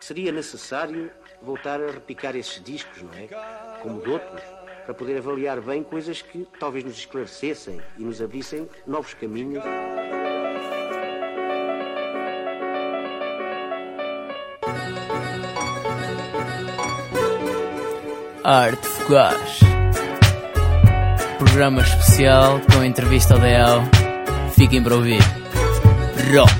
seria necessário voltar a repicar esses discos, não é? Como de outros, para poder avaliar bem coisas que talvez nos esclarecessem e nos abrissem novos caminhos. Arte Fugaz. Programa especial com entrevista ao DL. Fiquem para ouvir. Rock.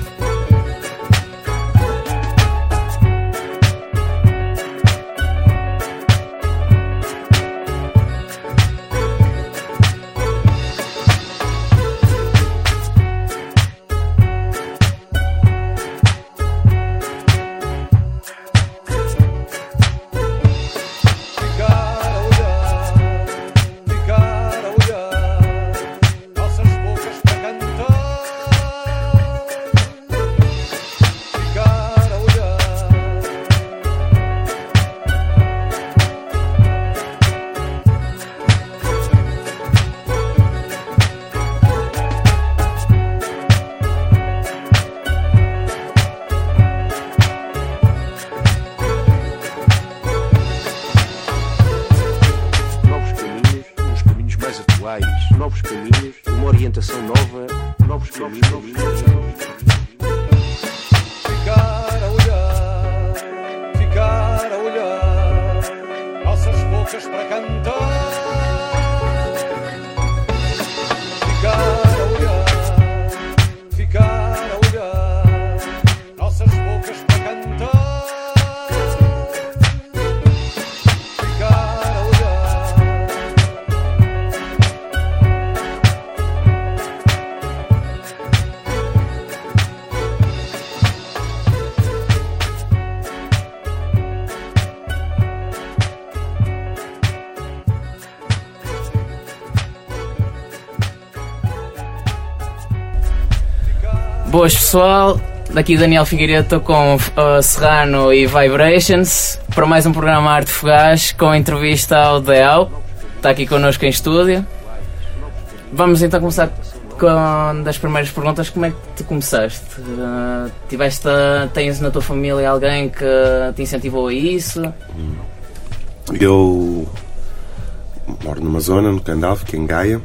Boas pessoal, daqui Daniel Figueiredo, estou com uh, Serrano e Vibrations para mais um programa Arte Fugaz com entrevista ao Deal, está aqui connosco em estúdio. Vamos então começar com das primeiras perguntas, como é que tu começaste? Uh, tiveste, tens na tua família alguém que te incentivou a isso? Eu moro numa zona, no Candal, fiquei em Gaia,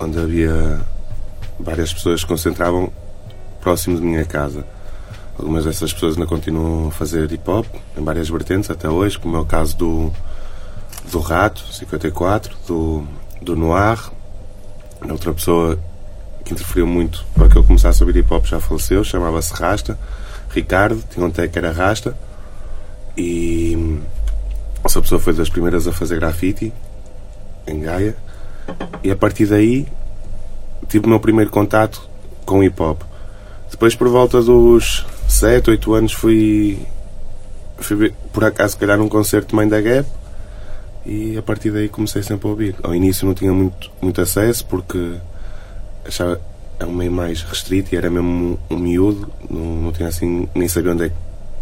onde havia várias pessoas que concentravam próximo de minha casa. Algumas dessas pessoas ainda continuam a fazer hip hop em várias vertentes até hoje, como é o caso do, do Rato 54, do, do Noir. Outra pessoa que interferiu muito para que eu começasse a ouvir hip hop já faleceu, chamava-se Rasta. Ricardo, tinha um tag que era Rasta. E essa pessoa foi das primeiras a fazer grafite em Gaia. E a partir daí tive o meu primeiro contato com hip hop. Depois, por volta dos 7, 8 anos, fui, fui por acaso, calhar, num concerto também da Gap e a partir daí comecei sempre a ouvir. Ao início não tinha muito, muito acesso porque achava é um meio mais restrito e era mesmo um miúdo, não, não tinha assim, nem sabia onde é que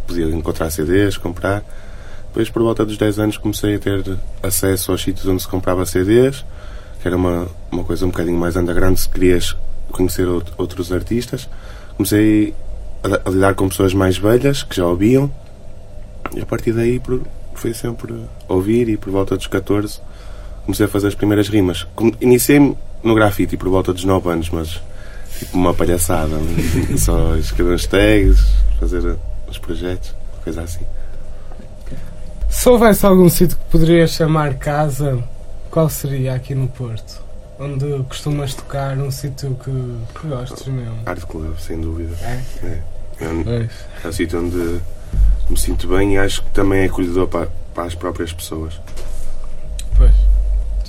podia encontrar CDs, comprar. Depois, por volta dos 10 anos, comecei a ter acesso aos sítios onde se comprava CDs, que era uma, uma coisa um bocadinho mais underground se querias conhecer outros artistas comecei a, lidar com pessoas mais velhas que já ouviam e a partir daí foi sempre ouvir e por volta dos 14 comecei a fazer as primeiras rimas. Iniciei-me no grafite por volta dos 9 anos, mas tipo uma palhaçada, só escrever os tags, fazer os projetos, coisa assim. Se houvesse algum sítio que poderia chamar casa, qual seria aqui no Porto? Onde costumas tocar, um sítio que, que gostes mesmo? Art Club, sem dúvida. É? É, é, um, é um sítio onde me sinto bem e acho que também é acolhedor para, para as próprias pessoas. Pois.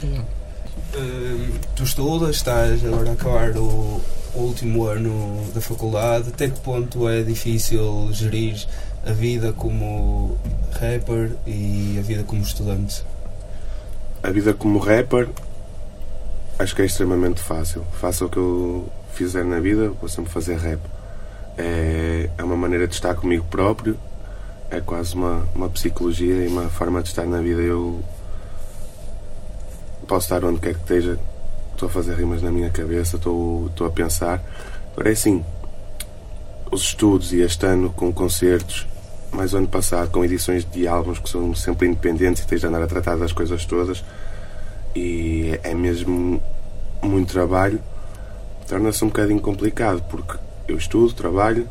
Uh, tu estudas, estás agora a acabar o, o último ano da faculdade. Até que ponto é difícil gerir a vida como rapper e a vida como estudante? A vida como rapper acho que é extremamente fácil. Faça o que eu fizer na vida, vou sempre fazer rap. É, é uma maneira de estar comigo próprio, é quase uma, uma psicologia e uma forma de estar na vida. Eu posso estar onde quer que esteja, estou a fazer rimas na minha cabeça, estou, estou a pensar. Agora é assim, os estudos e este ano com concertos mais o ano passado, com edições de álbuns que são sempre independentes e tens de andar a tratar das coisas todas. E é mesmo muito trabalho. Torna-se um bocadinho complicado porque eu estudo, trabalho,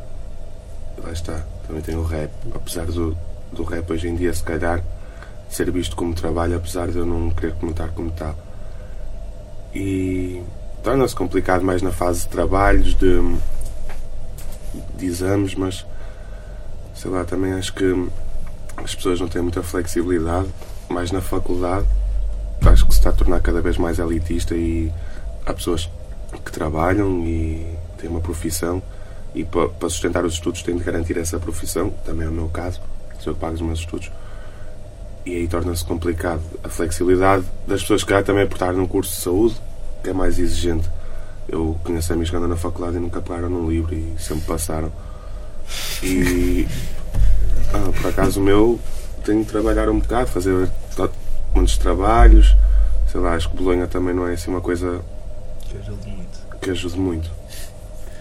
lá está, também tenho o rap. Apesar do, do rap hoje em dia, se calhar, ser visto como trabalho, apesar de eu não querer comentar como tal. E torna-se complicado mais na fase de trabalhos, de, de exames, mas sei lá, também acho que as pessoas não têm muita flexibilidade, mais na faculdade. Acho que se está a tornar cada vez mais elitista e há pessoas que trabalham e têm uma profissão e para, sustentar os estudos têm de garantir essa profissão, também é o meu caso, se eu pago os meus estudos. E aí torna-se complicado. A flexibilidade das pessoas que também é por estar num curso de saúde, que é mais exigente. Eu conheço amigos que andam na faculdade e nunca pegaram num livro e sempre passaram. E ah, por acaso o meu tenho de trabalhar um bocado, fazer muitos trabalhos. Sei lá, acho que Bolonha também não é assim uma coisa Que ajuda muito. que ajude muito.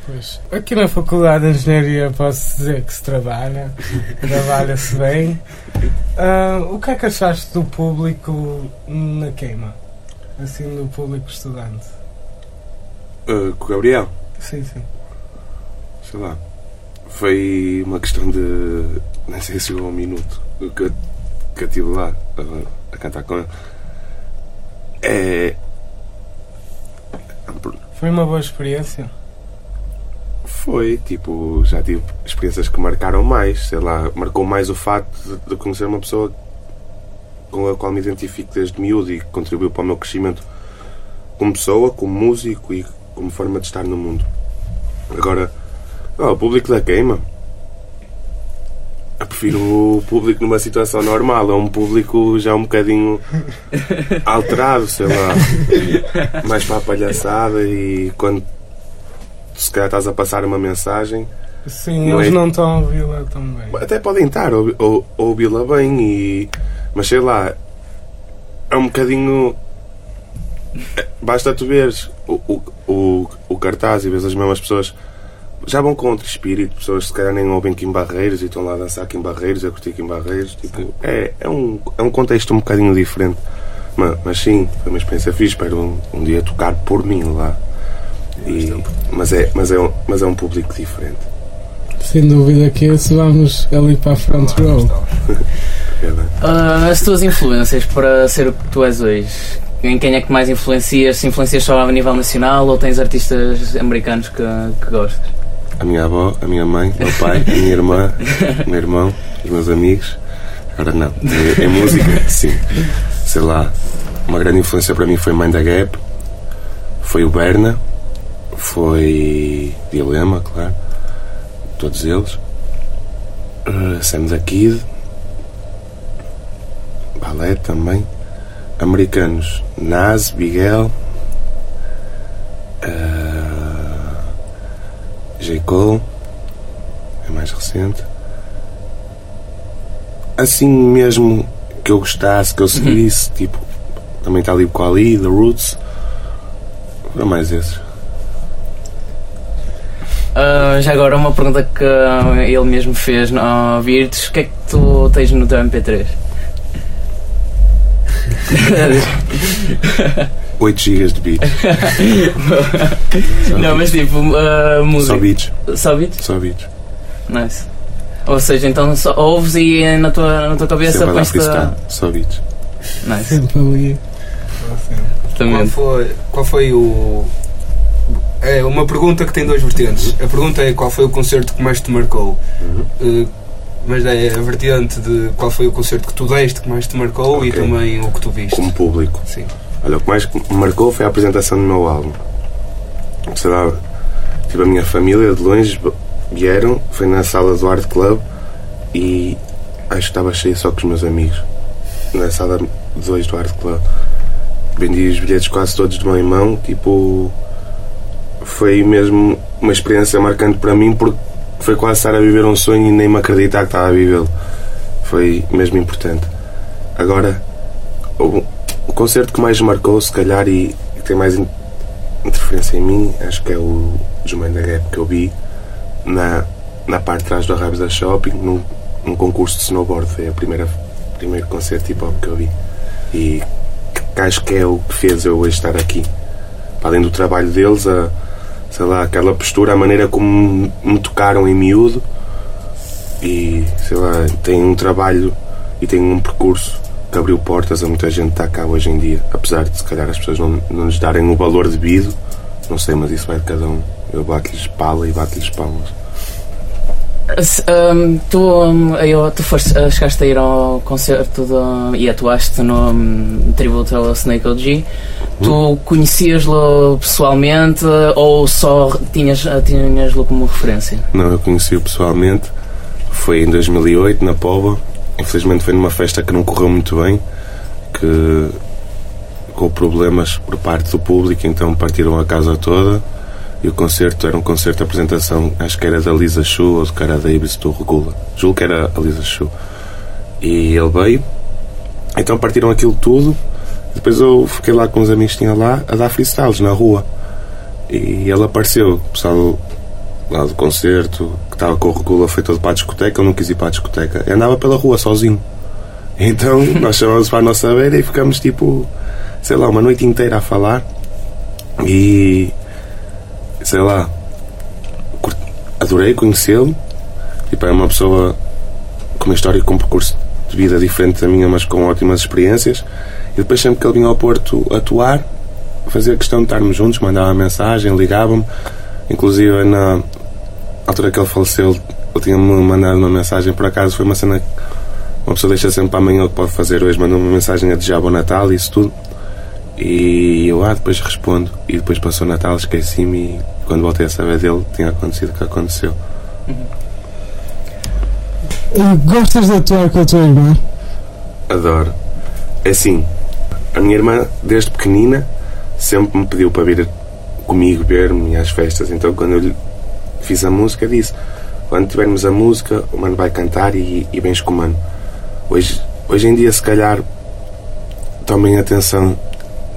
Pois. Aqui na Faculdade de Engenharia posso dizer que se trabalha, trabalha-se bem. Ah, o que é que achaste do público na queima? Assim, do público estudante? Ah, com o Gabriel, Sim, sim. sei lá, foi uma questão de. Nem sei se chegou a um minuto que eu, que eu estive lá a, a cantar com ele. É. Foi uma boa experiência? Foi, tipo, já tive experiências que marcaram mais, sei lá, marcou mais o facto de, conhecer uma pessoa com a qual me identifico desde miúdo e que contribuiu para o meu crescimento como pessoa, como músico e como forma de estar no mundo. Agora, ah, o público da queima. Eu prefiro o público numa situação normal, é um público já um bocadinho alterado, sei lá, mais para a palhaçada e quando se calhar estás a passar uma mensagem, Sim, Não eles é- não estão a ouvi-la tão bem. até podem estar a ou- a ouvi-la bem, e, mas sei lá, é um bocadinho. é, Basta tu veres o, o, o, o cartaz e vês as mesmas pessoas. Já vão com outro espírito, pessoas que se calhar nem ouvem Kim Barreiros e estão lá a dançar Kim Barreiros, a curtir Kim Barreiros. Tipo, é, é, um, é um contexto um bocadinho diferente. Mas, mas sim, foi uma experiência fixe. Espero um, um dia tocar por mim lá. E, mas, é, mas, é um, mas é um público diferente. Sem dúvida que esse vamos ali para a front row. É. Ah, as tuas influências para ser o que tu és hoje? Em quem é que mais influencias? Se influencias só a nível nacional ou tens artistas americanos que, que gostas? A minha avó, a minha mãe, o meu pai, a minha irmã, o meu irmão, os meus amigos. Agora não. Em, em música, sim. Sei lá. Uma grande influência para mim foi Mind the Gap, foi o Berna, foi Dilema, claro. Todos eles. Uh, Sam the Kid. Ballet também. Americanos. Nas, Miguel. Uh, J. Cole. É mais recente. Assim mesmo que eu gostasse, que eu seguisse, tipo, também está ali com ali, The Roots. Foram mais esses. Ah, já agora uma pergunta que ah, ele mesmo fez no Virtus, o que é que tu tens no teu MP3? 8 GB de beats. Só Não, mas tipo, Só música. beats. Só beats? Só beats. Nice. Ou seja, então só ouves e na tua, na tua cabeça Sempre a pões-te. freestyle. Só beats. Nice. Sempre ali. Qual Exatamente. foi, qual foi o. É uma pergunta que tem duas vertentes. A pergunta é qual foi o concerto que mais te marcou. Eh, mas é a vertente de qual foi o concerto que tu deste que mais te marcou e Ok. também o que tu viste. Como público. Sim. Olha, o que mais me marcou foi a apresentação do meu álbum. Sei lá, tipo, a minha família de longe vieram, foi na sala do Art Club e acho que estava cheio só com os meus amigos. Na sala 2 do Art Club. Vendi os bilhetes quase todos de mão em mão, tipo. Foi mesmo uma experiência marcante para mim porque foi quase estar a viver um sonho e nem me acreditar que estava a vivê-lo. Foi mesmo importante. Agora, concerto que mais marcou, se calhar, e que tem mais in- interferência em mim, acho que é o Mind the Gap que eu vi na, na parte de trás do Arrabos da Shopping, num, num concurso de snowboard. Foi primeira primeiro concerto hip hop que eu vi. E que acho que é o que fez eu hoje estar aqui. Para além do trabalho deles, a, sei lá, aquela postura, a maneira como me tocaram em miúdo. E sei lá, tem um trabalho e tem um percurso que abriu portas a muita gente que está cá hoje em dia. Apesar de se calhar as pessoas não, não lhes darem o valor devido, não sei, mas isso vai de cada um. Eu bato-lhes pala e bato-lhes palmas. Um, tu, um, eu, tu foste, uh, chegaste a ir ao concerto de, e atuaste no um, tributo ao Snake OG. Tu conhecias-lo pessoalmente ou só tinhas, uh, tinhas-lo como referência? Não, eu conheci-o pessoalmente. Foi em 2008, na Pova. Infelizmente foi numa festa que não correu muito bem, que com problemas por parte do público, então partiram a casa toda e o concerto era um concerto de apresentação, acho que era da Lisa Chu ou do cara da Ibis do Regula. Julgo que era a Lisa Chu. E ele veio, então partiram aquilo tudo. Depois eu fiquei lá com os amigos que tinha lá a dar freestyles na rua. E ele apareceu, o pessoal lá do concerto, que estava com o Regula, foi todo para a discoteca. Eu não quis ir para a discoteca, eu andava pela rua sozinho. Então nós chamamos para a nossa beira e ficamos tipo, sei lá, uma noite inteira a falar. E sei lá, adorei conhecê-lo. Tipo, é uma pessoa com uma história e com um percurso de vida diferente da minha, mas com ótimas experiências. E depois, sempre que ele vinha ao Porto atuar, fazia questão de estarmos juntos, mandava mensagem, ligava-me. Inclusive, na altura que ele faleceu, ele tinha-me mandado uma mensagem. Por acaso, foi uma cena que uma pessoa deixa sempre para amanhã o que pode fazer hoje. Mandou uma mensagem a desejar bom Natal e isso tudo. E eu, ah, depois respondo. E depois passou o Natal, esqueci-me e quando voltei a saber dele, tinha acontecido o que aconteceu. E Gostas de atuar com a tua irmã? Adoro. É assim, a minha irmã, desde pequenina, sempre me pediu para vir comigo ver-me às festas. Então, quando eu lhe fiz a música, disse: Quando tivermos a música, o mano vai cantar e, e vens com o mano. Hoje, hoje em dia, se calhar, tomem atenção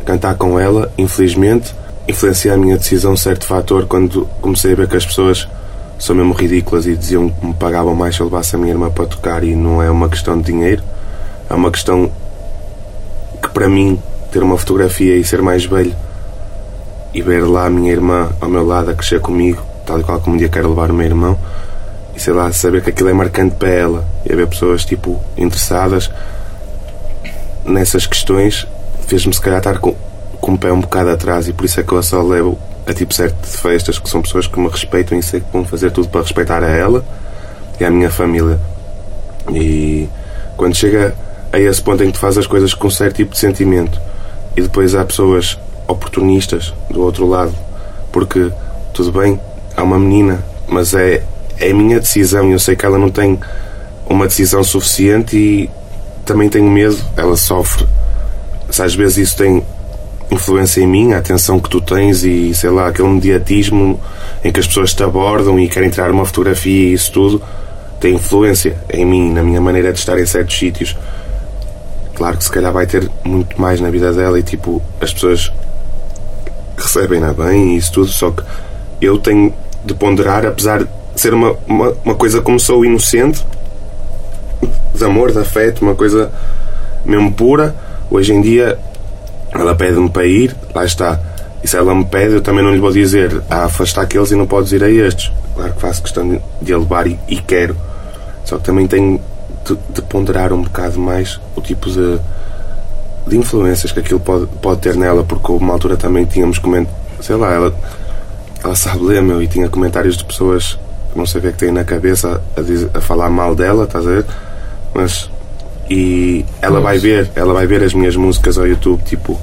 cantar com ela, infelizmente, influencia a minha decisão um certo fator quando comecei a ver que as pessoas são mesmo ridículas e diziam que me pagavam mais se eu levasse a minha irmã para tocar e não é uma questão de dinheiro, é uma questão que para mim ter uma fotografia e ser mais velho e ver lá a minha irmã ao meu lado a crescer comigo, tal e qual como um dia quero levar o meu irmão e sei lá, saber que aquilo é marcante para ela e haver pessoas tipo interessadas nessas questões fez-me se calhar estar com, com o pé um bocado atrás e por isso é que eu só levo a tipo certo de festas que são pessoas que me respeitam e sei que vão fazer tudo para respeitar a ela e a minha família. E quando chega a esse ponto em que tu fazes as coisas com certo tipo de sentimento e depois há pessoas oportunistas do outro lado, porque tudo bem, há uma menina, mas é, é a minha decisão e eu sei que ela não tem uma decisão suficiente e também tenho medo, ela sofre. Se às vezes isso tem influência em mim, a atenção que tu tens e sei lá, aquele mediatismo em que as pessoas te abordam e querem tirar uma fotografia e isso tudo tem influência em mim, na minha maneira de estar em certos sítios. Claro que se calhar vai ter muito mais na vida dela e tipo, as pessoas recebem-na bem e isso tudo, só que eu tenho de ponderar, apesar de ser uma, uma, uma coisa como sou inocente, de amor, de afeto, uma coisa mesmo pura, hoje em dia ela pede-me para ir, lá está. E se ela me pede, eu também não lhe vou dizer ah, afasta aqueles e não podes ir a estes. Claro que faço questão de a levar e, e quero. Só que também tenho de, de, ponderar um bocado mais o tipo de, de influências que aquilo pode, pode ter nela, porque uma altura também tínhamos comentários, sei lá, ela, ela sabe ler, meu, e tinha comentários de pessoas que não sei o que é que têm na cabeça a, dizer, a falar mal dela, estás a ver? Mas e ela vai ver, ela vai ver as minhas músicas ao YouTube, tipo,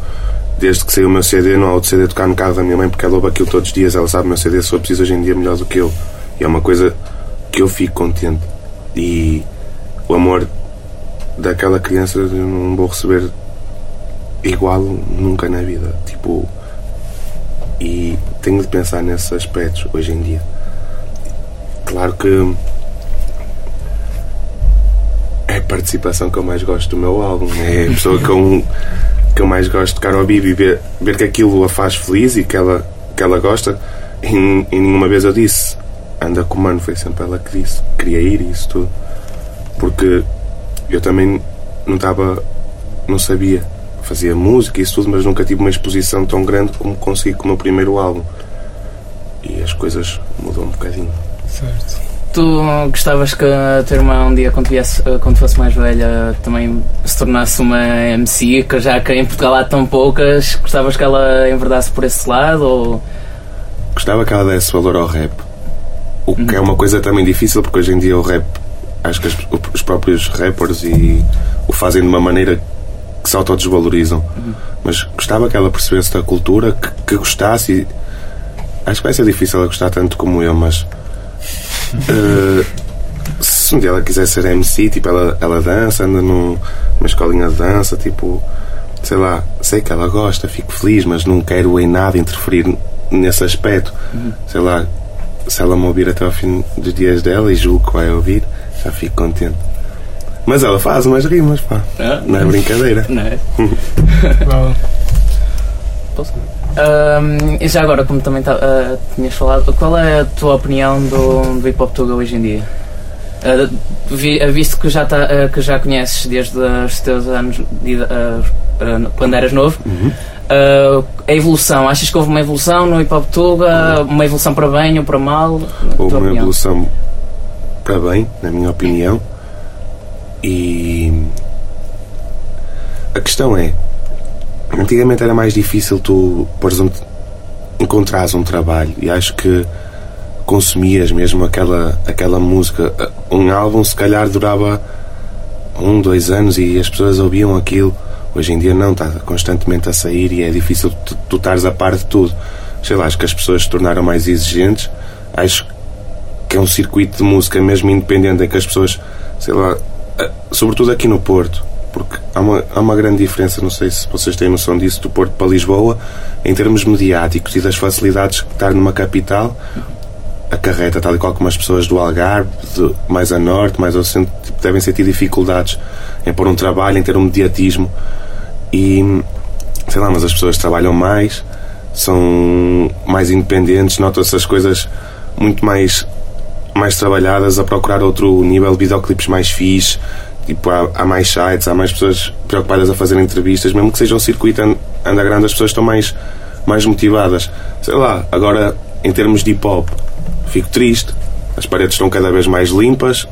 desde que saiu o meu CD, não há outro CD tocar no carro da minha mãe, porque ela ouve aquilo todos os dias, ela sabe o meu CD, se eu preciso hoje em dia melhor do que eu. E é uma coisa que eu fico contente. E o amor daquela criança eu não vou receber igual nunca na vida. Tipo, e tenho de pensar nesses aspectos hoje em dia. Claro que é a participação que eu mais gosto do meu álbum. É a pessoa que eu, que eu mais gosto de tocar ao e ver, ver que aquilo a faz feliz e que ela, que ela gosta. E, e nenhuma vez eu disse anda com o mano, foi sempre ela que disse. Queria ir e isso tudo. porque eu também não estava, não sabia, fazia música e isso tudo, mas nunca tive uma exposição tão grande como consegui com o meu primeiro álbum. E as coisas mudam um bocadinho. Certo. Tu gostavas que a tua irmã um dia, quando, viesse, quando fosse mais velha, também se tornasse uma MC, que já que em Portugal há tão poucas, gostavas que ela enverdasse por esse lado? Ou... Gostava que ela desse valor ao rap. O que é uma coisa também difícil, porque hoje em dia o rap, acho que as- os próprios rappers e o fazem de uma maneira que se autodesvalorizam. Mas gostava que ela percebesse da cultura, que, que gostasse. E acho que vai ser difícil ela gostar tanto como eu, mas. eh, se um dia ela quiser ser MC, tipo, ela, ela dança, anda num- numa escolinha de dança, tipo, sei lá, sei que ela gosta, fico feliz, mas não quero em nada interferir nesse aspecto. Sei lá, se ela me ouvir até ao fim dos dias dela e julgo que vai ouvir, já fico contente. Mas ela faz umas rimas, pá. Ah, Não é brincadeira. Não é? E já agora, como também tá- ah, tinhas falado, qual é a tua opinião do, do hip hop tuga hoje em dia? Ah, vi- ah, visto que já, tá, ah, que já conheces desde os teus anos de quando eras novo, ah, a evolução, achas que houve uma evolução no hip hop tuga? Uma evolução para bem ou para mal? Houve uma opinião? evolução para bem, na minha opinião. E a questão é, antigamente era mais difícil tu, por exemplo, encontrares um trabalho e acho que consumias mesmo aquela, aquela música. Um álbum se calhar durava um, dois anos e as pessoas ouviam aquilo. Hoje em dia não, está constantemente a sair e é difícil tu, tu estares a par de tudo. Sei lá, acho que as pessoas se tornaram mais exigentes. Acho que é um circuito de música mesmo independente em que as pessoas, sei lá, sobretudo aqui no Porto, porque há uma, há uma grande diferença, não sei se vocês têm noção disso, do Porto para Lisboa, em termos mediáticos e das facilidades que estar numa capital acarreta, tal e qual como as pessoas do Algarve, de- mais a norte, mais ao centro, tipo, devem sentir dificuldades em pôr um trabalho, em ter um mediatismo. E sei lá, mas as pessoas trabalham mais, são mais independentes, nota-se as coisas muito mais, mais trabalhadas, a procurar outro nível de videoclipes mais fixe. Tipo, há, há mais sites, há mais pessoas preocupadas a fazer entrevistas, mesmo que seja um circuito underground, as pessoas estão mais, mais motivadas. Sei lá, agora em termos de hip hop, fico triste, as paredes estão cada vez mais limpas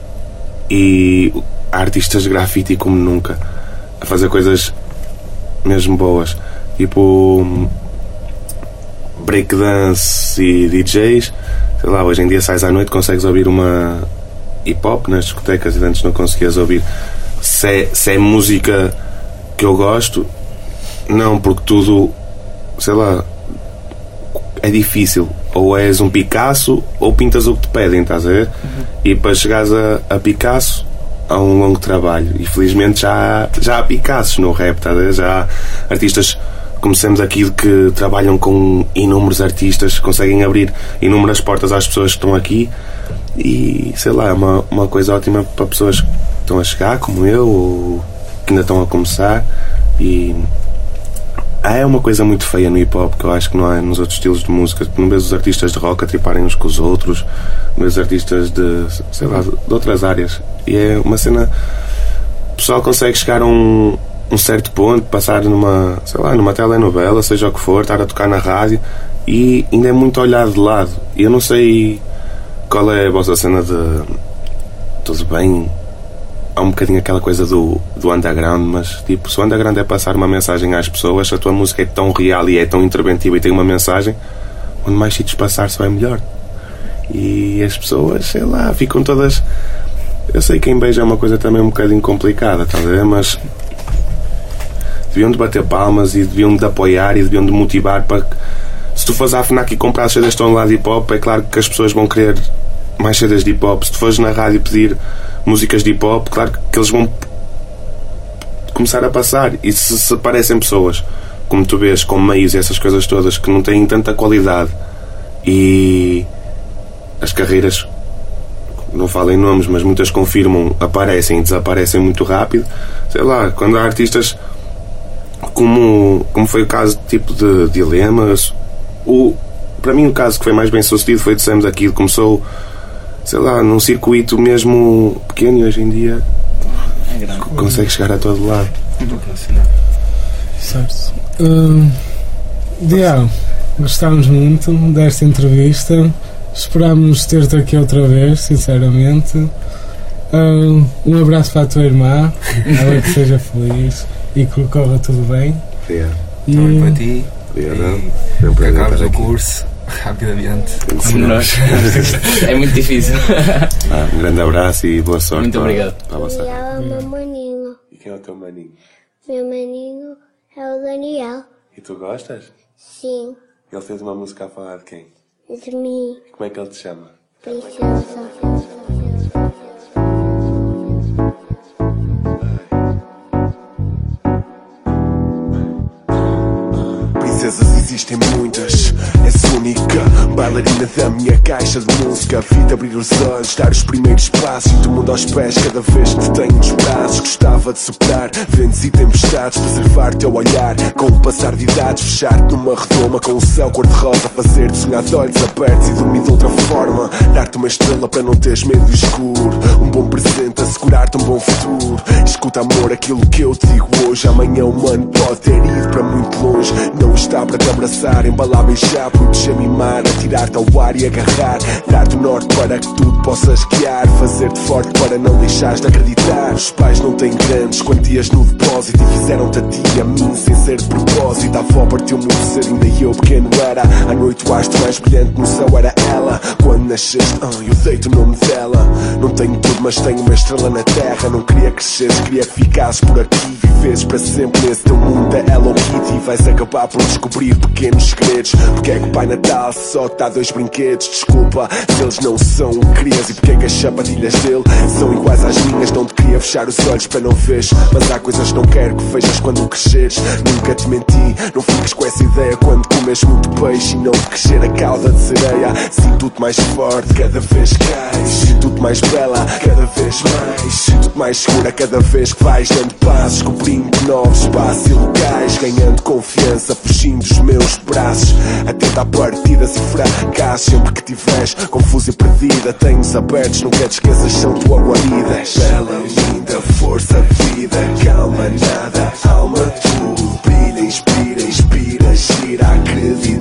e há artistas de grafite como nunca a fazer coisas mesmo boas. Tipo breakdance e DJs. Sei lá, hoje em dia sais à noite consegues ouvir uma hip hop nas discotecas e antes não conseguias ouvir. Se é, se é música que eu gosto, não, porque tudo, sei lá, é difícil. Ou és um Picasso ou pintas o que te pedem, estás a ver? E para chegares a, a Picasso há um longo trabalho. E felizmente já, há- já há Picassos no rap, estás a ver? Já há artistas como temos aqui que trabalham com inúmeros artistas, conseguem abrir inúmeras portas às pessoas que estão aqui. E sei lá, é uma, uma coisa ótima para pessoas que estão a chegar, como eu, ou que ainda estão a começar. E ah, é uma coisa muito feia no hip hop que eu acho que não há nos outros estilos de música. Não vês os artistas de rock a triparem uns com os outros, não vês artistas de, sei lá, de outras áreas. E é uma cena. O pessoal consegue chegar a um, um certo ponto, passar numa, sei lá, numa telenovela, seja o que for, estar a tocar na rádio e ainda é muito olhado de lado. Eu não sei qual é a vossa cena de. Tudo bem, há um bocadinho aquela coisa do, do underground, mas tipo, se o underground é passar uma mensagem às pessoas, se a tua música é tão real e é tão interventiva e tem uma mensagem, quando mais sítios passar, só é melhor. E as pessoas, sei lá, ficam todas. Eu sei que em beija é uma coisa também um bocadinho complicada, tá a ver? Mas deviam de bater palmas e deviam de apoiar e deviam de motivar para que se tu fores à FNAC e comprar CDs de lado de hip hop, é claro que as pessoas vão querer mais CDs de hip hop. Se tu fores na rádio pedir músicas de hip hop, claro que eles vão começar a passar. E se, se aparecem pessoas, como tu vês, com meios e essas coisas todas que não têm tanta qualidade e as carreiras, não falem nomes, mas muitas confirmam, aparecem e desaparecem muito rápido. Sei lá, quando há artistas como, como foi o caso tipo de Dilemas, o, para mim o caso que foi mais bem sucedido foi de Sam aqui, começou sei lá, num circuito mesmo pequeno e hoje em dia grande. consegue chegar a todo lado. Certo. Hum, Dial, gostámos muito desta entrevista. Esperámos ter-te aqui outra vez, sinceramente. Hum, um abraço para a tua irmã, ela que seja feliz e que corra tudo bem. Obrigado. E Também para ti. Obrigado. E um que acabes o curso rapidamente. Como nós. é muito difícil. Ah, um grande abraço e boa sorte. Muito para- obrigado. Para a vossa Daniel é o meu maninho. E quem é o teu maninho? Meu maninho é o Daniel. E tu gostas? Sim, Ele fez uma música a falar de quem? de mim, Como é que ele te chama? princesa. Existem muitas, és única. Bailarina da minha caixa de música. Vi-te abrir os olhos, dar os primeiros passos. Do mundo aos pés, cada vez que te tenho nos braços Gostava de superar ventos e tempestades Preservar teu olhar, com o passar de idades Fechar-te numa redoma com o céu cor-de-rosa Fazer-te sonhar de olhos abertos e dormir de outra forma. Dar-te uma estrela para não teres medo do escuro. Um bom presente, assegurar-te um bom futuro. Escuta amor, aquilo que eu te digo hoje. Amanhã o mano pode ter ido para muito longe. Não está para te abraçar, embalar, beijar Proteger, mimar, atirar-te ao ar e agarrar Dar-te o norte para que tudo possas guiar Fazer-te forte para não deixares de acreditar. Os pais não têm grandes quantias no depósito E fizeram-te a ti a mim sem ser de propósito. A avó partiu muito cedo, ainda eu pequeno era. À noite o astro mais brilhante no céu era ela. Quando nasceste, ah, eu dei-te o nome dela. Não tenho tudo, mas tenho uma estrela na terra. Não queria cresceres, queria que ficasses por aqui. Vives para sempre nesse teu mundo da Hello Kitty. Vais acabar por descobrir pequenos segredos. Porque é que o Pai Natal só dá dois brinquedos? Desculpa se eles não são querias E porque é que as sapatilhas dele são iguais às minhas? Não te queria fechar os olhos para não veres. Mas há coisas que não quero que vejas quando cresceres. Nunca te menti, não fiques com essa ideia. Quando comes muito peixe e não te crescer a cauda de sereia Sinto-te mais forte cada vez que cais Sinto-te mais bela cada vez mais. Sinto-te mais segura cada vez que vais. Dando passos Descobrindo novos espaços e locais Ganhando confiança, fugindo dos meus braços. Atenta a partidas e fracassos Sempre que tiveres confusa e perdida Tenho-os abertos, nunca te esqueças, são tua guarida Bela, linda, força, vida. Calma, nada, alma, tudo Brilha, inspira, inspira, gira Acredita,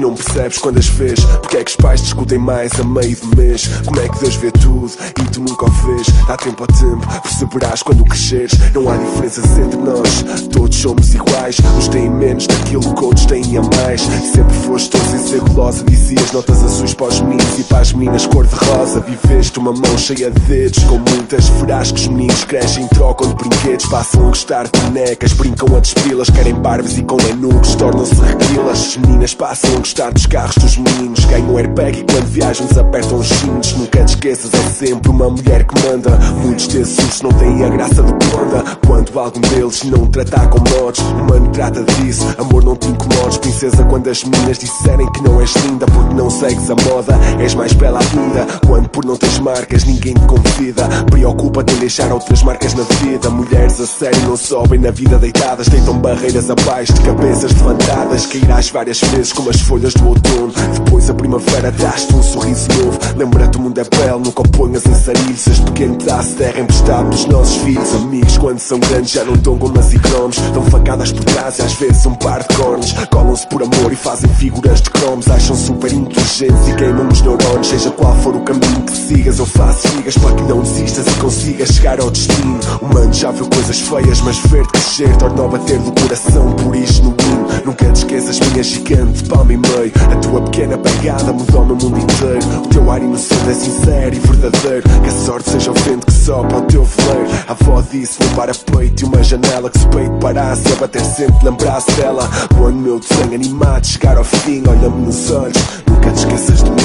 não percebes quando as vês? Porque é que os pais discutem mais a meio do mês? Como é que Deus vê tudo e tu nunca o vês? Dá tempo a tempo, perceberás quando cresceres. Não há diferenças entre nós. Todos somos iguais. Uns têm menos daquilo que outros têm a mais. Sempre foste tão sincero, Dizias notas azuis para os meninos e para as meninas cor-de-rosa Viveste uma mão cheia de dedos. Com muitas frascos, meninos crescem, trocam de brinquedos Passam a gostar de bonecas, brincam a despilas Querem barbas e com lanucos, tornam-se requilas. As meninas passam a gostar dos carros dos meninos. Ganham airbag e quando viajam desapertam os cintos. Nunca te esqueças, é sempre uma mulher que manda. Muitos desses não têm a graça do panda Quando algum deles não tratar com modos O mano trata disso, amor não te incomodes Princesa, quando as meninas disserem que não és linda Porque não segues a moda, és mais bela ainda. Quando por não teres marcas ninguém te convida. Preocupa-te em deixar outras marcas na vida. Mulheres a sério não sobem na vida deitadas. Deitam barreiras abaixo de cabeças levantadas. Cairás várias vezes como as folhas do outono Depois a primavera traz-te um sorriso novo. Lembra-te o mundo é belo, nunca o ponhas em sarilhos. Este pequeno de terra emprestado dos nossos filhos. Amigos quando são grandes já não dão gomas e cromos Dão facadas por trás e às vezes um par de cornos. Colam-se por amor e fazem figuras de cromos Acham super inteligentes e queimam os neurônios Seja qual for o caminho que sigas Eu faço figas para que não desistas e consigas chegar ao destino. O mano já viu coisas feias mas ver-te crescer Torna a bater do coração. Por isto no hino Nunca te esqueças minha gigante palma e meio A tua pequena pegada mudou o meu mundo inteiro. O teu ar inocente é sincero e verdadeiro. Que a sorte seja o vento que sopra ao teu veleiro. A avó disse não para peito e uma janela Que se o peito parasse a bater sempre lembrasse dela. O meu desenho animado chegar ao fim Olha-me nos olhos, nunca te esqueças de mim.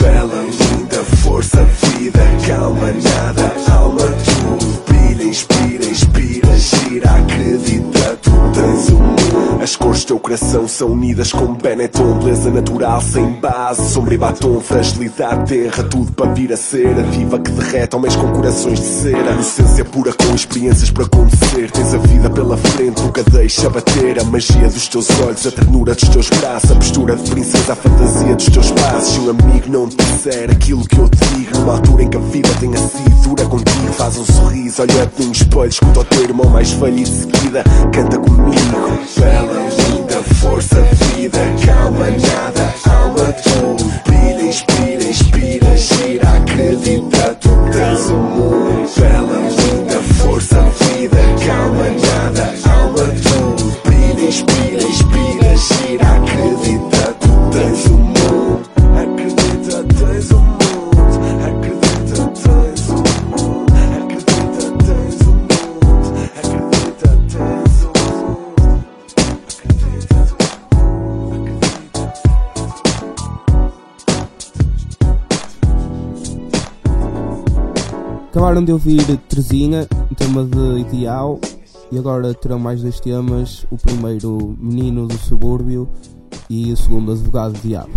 Bela, linda, força, vida, calma, nada, alma, tudo Brilha, inspira, inspira, gira, acredita, tu tens mundo As cores do teu coração são unidas com Benetton. Beleza natural, sem base, sombra e batom. Fragilidade, terra, tudo para vir a ser. A diva que derrete homens com corações de cera. Inocência pura com experiências para acontecer. Tens a vida pela frente, nunca deixa bater A magia dos teus olhos, a ternura dos teus braços A postura de princesa, a fantasia dos teus passos Se um amigo não te disser aquilo que eu te digo Numa altura em que a vida tenha sido dura contigo Faz um sorriso, olha-te num espelho, escuta o teu irmão mais velho e de seguida canta comigo. Bela, linda, força, vida, calma, nada, alma, tudo. Brilha, inspira, inspira, gira, acredita, Acabaram de ouvir Terezinha, um tema de Ideal, e agora terão mais dois temas: o primeiro, Menino do Subúrbio, e o segundo, Advogado do Diabo.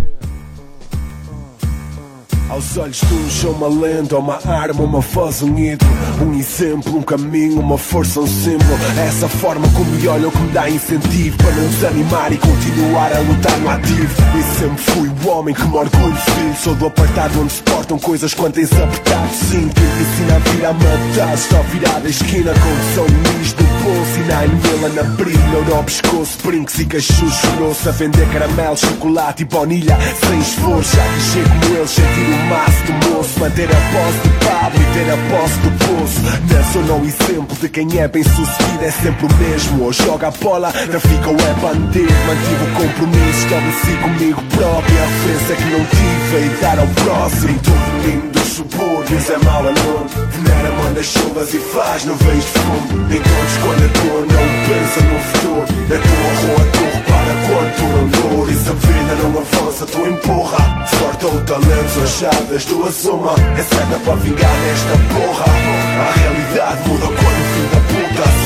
Aos olhos uns sou uma lenda, uma arma, uma voz, um ídolo Um exemplo, um caminho, uma força, um símbolo. É essa forma como me olham que me dá incentivo Para não desanimar e continuar a lutar no ativo. E sempre fui o homem que me orgulho, filho. Sou do apartado onde se portam coisas quando tens apertado. Sim, quem te ensina a vir a matar. Só virar a esquina com som nis do bolso E nine mila na brilha, no pescoço Brinques e cachucho grosso A vender caramelo, chocolate e baunilha Sem esforço, já que chego eles o maço do moço Manter a posse do Pablo e ter a posse do poço. Não sou não exemplo de quem é bem sucedido É sempre o mesmo, ou joga a bola Trafica ou é bandido Mantive o compromisso, estabeleci comigo próprio. A referência que não tive e dar ao próximo. Todo menino dos subúrbios é mau aluno Venera, manda chuvas e faz nuvens de fundo Nem todos quando atua não pensa no futuro. Na tua rua tu repara tu não dura E se a vida não avança tu empurra São chaves, duas uma É certa para vingar nesta porra. A realidade muda quando fim da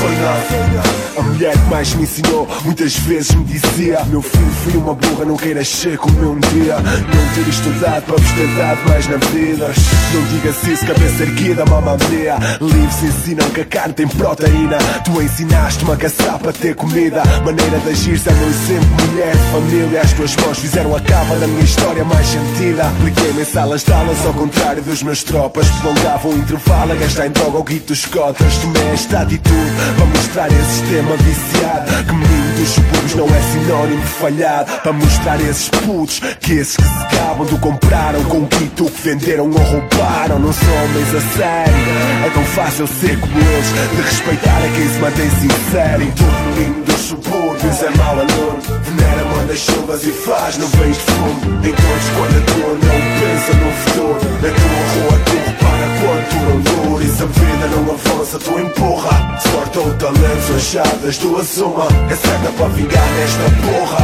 a mulher que mais me ensinou muitas vezes me dizia Meu filho, fui uma burra, não queiras ser como eu um dia. Não ter estudado para vos ter dado mais na vida. Não digas isso, cabeça erguida, mamma mia. Livros ensinam que a carne tem proteína. Tu ensinaste-me a caçar para ter comida. Maneira de agir, é meu exemplo, mulher de família. As tuas mãos fizeram a capa da minha história mais sentida. Apliquei-me em salas de aulas ao contrário dos meus tropas Prolongavam o intervalo a gastar em droga ou guito dos cotas. Tomei esta atitude para mostrar esse sistema viciado Que menino dos subúrbios não é sinónimo de falhado Para mostrar a esses putos que esses que se gabam do compraram Com guito que venderam ou roubaram Não são homens a sério. É tão fácil ser como eles De respeitar a quem se mantém sincero. E todo menino dos subúrbios é mau aluno Venera, manda chuvas e faz nuvens de fumo. Nem todos quando atuam não pensa no futuro Na tua rua tu repara quando tu não a vida não avança tu empurra. Sorte ou talento são chaves, duas uma É certa para vingar nesta porra.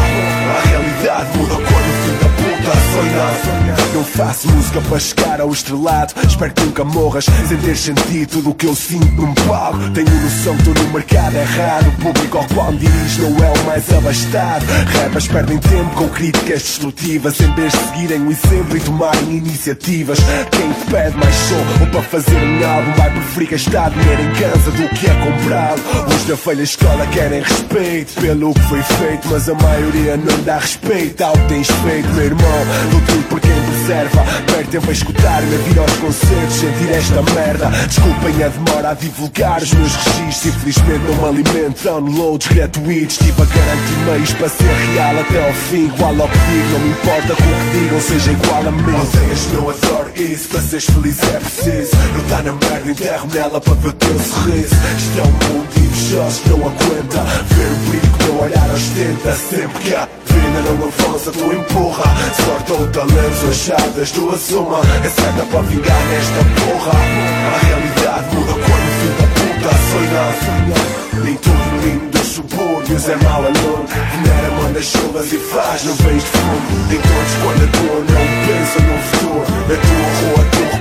A realidade muda quando o fim da puta sonha Não faço música para chegar ao estrelado. Espero que nunca morras sem ter sentido tudo o que eu sinto num palco. Tenho noção que estou no mercado errado. O público ao qual dirijo não é o mais abastado. Rappers perdem tempo com críticas destrutivas. Em vez de seguirem o exemplo e tomarem iniciativas Quem pede mais som ou para fazer um álbum Vai preferir gastar dinheiro em casa do que é comprá-lo Os da velha escola querem respeito pelo que foi feito Mas a maioria não dá respeito ao que tens feito Meu irmão, dou tudo por quem preserva Perde tempo a escutar-me, a vir aos concertos Sentir esta merda. Desculpem a demora a divulgar os meus registros. Infelizmente não me alimento Downloads gratuitos Tive a garantir meios para ser real até ao fim. Igual ao que digo, não me importa com o que digam Seja igual a mim. Aldeias não adoro isso Para seres feliz é preciso. Não tá na merda, enterro nela para ver o teu sorriso. Isto é um mundo que não aguenta. Ver o brilho que meu olhar ostenta Sempre que há vida não avança, tu empurra. Sorte ou talento, são chaves, duas uma É certa para vingar nesta porra. A realidade muda quando o fim da puta sonha. Nem todo menino dos subúrbios é mau aluno Venera, manda chuvas e faz nuvens de fumo. Nem todos quando atuam não pensam no futuro. Na tua rua tu repara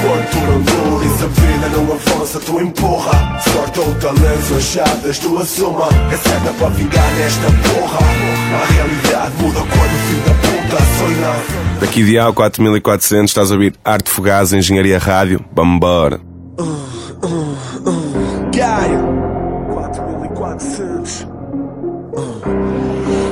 tu E se a vida não avança, tu empurra. Sorte ou talento, são chaves, duas uma É certa para vingar nesta porra. A realidade muda quando o fim da puta sonha. Daqui de Ao 4400 estás a ouvir Arte Fugaz, Engenharia Rádio. Vambora. Gaia. 4400 Oh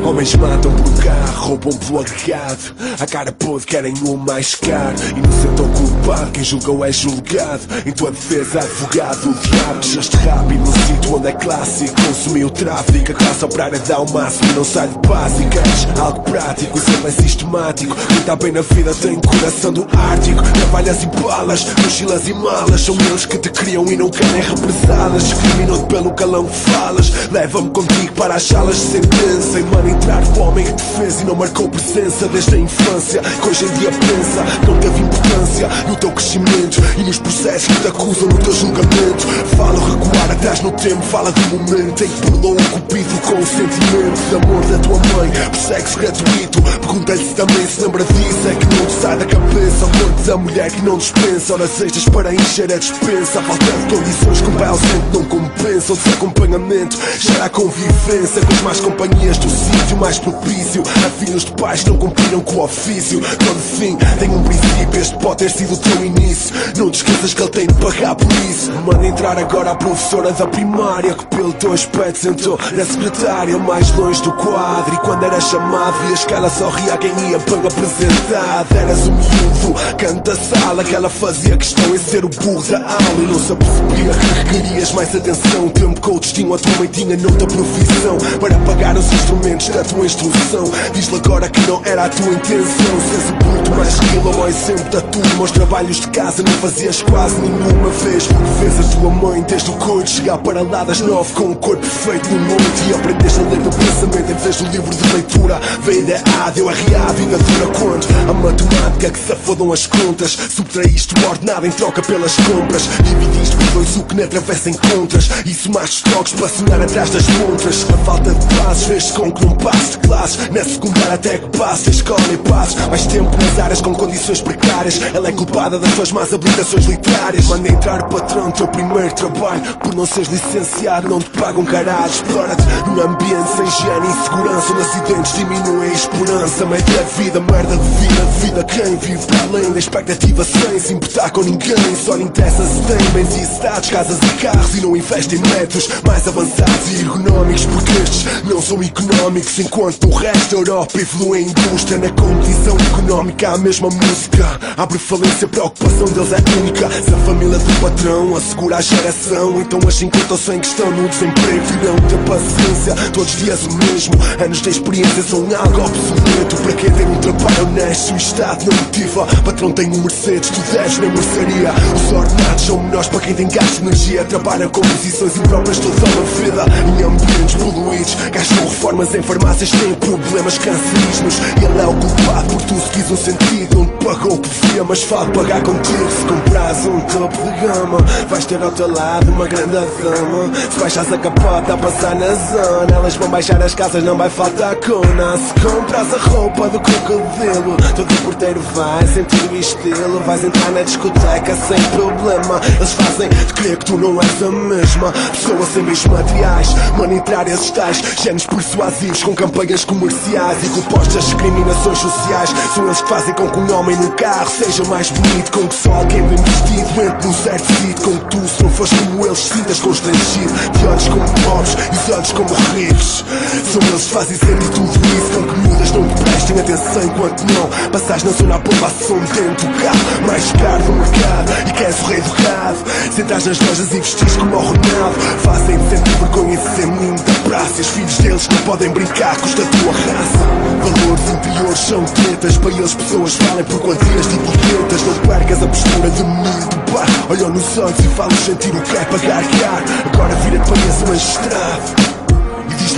Homens matam por carro, roubam pelo agregado A cara podre querem o mais caro. Inocente ou culpado, quem julgou é julgado. Em tua defesa, advogado, o diabo. Desaste rápido no sítio onde é clássico Consumiu o tráfico, a classe operária dá o máximo Não sai de básicas, algo prático Sempre é sistemático, quem está bem na vida tem coração do Ártico. Navalhas e balas, mochilas e malas. São eles que te criam e não querem represadas Discriminam-te pelo calão que falas Leva-me contigo para as salas de sentença E mano entrar o homem que e não marcou presença Desde a infância, que hoje em dia pensa Não teve importância no teu crescimento E nos processos que te acusam no teu julgamento. Fala recuar atrás no tempo, fala do momento Em que perdoa o cupido com o sentimento De amor da tua mãe, por sexo gratuito Pergunta-lhe se também se lembra disso. É que não te sai da cabeça O amor da mulher que não dispensa. Horas extras para encher a dispensa. A falta de condições que um pai ausente não compensa. O desacompanhamento gera a convivência Com as más companhias do sítio mais propício. A filhos de pais não cumpriram com o ofício. Todo fim tem um princípio. Este pode ter sido o teu início. Não te esqueças que ele tem de pagar por isso. Manda entrar agora a professora da primária Que pelo teu aspecto sentou na secretária Mais longe do quadro. E quando era chamado vias que ela sorria a quem ia bem apresentado. Eras o miúdo, canta sala Que ela fazia questão em ser o burro da aula. E não se apercebia que requerias mais atenção. O tempo que o destino a tua mãe tinha noutra profissão. Para pagar os instrumentos da tua instrução. Diz-lhe agora que não era a tua intenção. Seres o bruto mais skill ao exemplo da turma Os trabalhos de casa não fazias quase nenhuma vez. Porque vês a tua mãe desde o coito Chegar para lá das nove com o corpo perfeito no monte. E aprendeste a ler teu pensamento em vez do livro de leitura. Veio da A, deu a RA, vinga dura quanto A matemática que se afodam as contas. Subtraíste o ordenado em troca pelas compras. Dividiste por dois o que na travessa encontras. Somaste os trocos para sonhar atrás das montras. A falta de fez com que não passes de classes Na secundária até que passes a escola e passes Mais tempo nas áreas com condições precárias. Ela é culpada das suas más habilitações literárias. Manda entrar o patrão, teu primeiro trabalho. Por não seres licenciado não te pagam caralho. Explora-te num ambiente sem higiene e segurança Onde acidentes diminuem a esperança. Média da vida, merda de vida Vida quem vive para além da expectativa Sem se importar com ninguém. Só lhe interessa se tem bens e estados Casas e carros e não investe em métodos Mais avançados e ergonómicos Porque estes não são económicos Enquanto o resto da Europa evolui em indústria Na competição económica a mesma música. Abre falência, a preocupação deles é única. Se a família do patrão assegura a geração Então as 50 ou 100 que estão no desemprego Virão ter paciência, todos os dias o mesmo Anos de experiência são algo obsoleto. Para quem tem um trabalho honesto O Estado não motiva. Patrão tem um Mercedes, tu deves na mercearia. Os ordenados são menores para quem tem gasto de energia. Trabalha com posições impróprias toda a vida. Em ambientes poluídos Gastam reformas em farmácias, têm problemas cancerígenos E ele é o culpado por tu se quis um sentido te pagou o que devia, mas fala pagar contigo Se compras um topo de gama Vais ter ao teu lado uma grande dama Se baixas a capota a passar na zona Elas vão baixar as casas, não vai faltar cona. Se compras a roupa do crocodilo Todo porteiro vai sentir o estilo. Vais entrar na discoteca sem problema. Eles fazem de crer que tu não és a mesma. Pessoa sem bens materiais Manipular esses tais géneros persuasivos Com campanhas comerciais E compostas discriminações sociais. São eles que fazem com que um homem no carro Seja mais bonito Com que só alguém bem vestido Entre num certo sítio. Com que tu, se não fores como eles Sintas constrangido. De olhos como pobres E os olhos como ricos. São eles que fazem sempre tudo isso Com que mudas não te prestem atenção Enquanto não Passas na zona som dentro do carro. Mais caro do mercado E queres o rei do gado Sentas nas lojas e vestis como o Ronaldo Fazem-te sentir vergonha de ser menino da praça E os filhos deles não podem brincar com os da tua raça. Valores interiores são tretas Para eles pessoas valem por quantias de etiquetas Não percas a postura de menino do bar Olham nos olhos e falam sentir o que é pagar caro. Agora vira-te para magistrado. e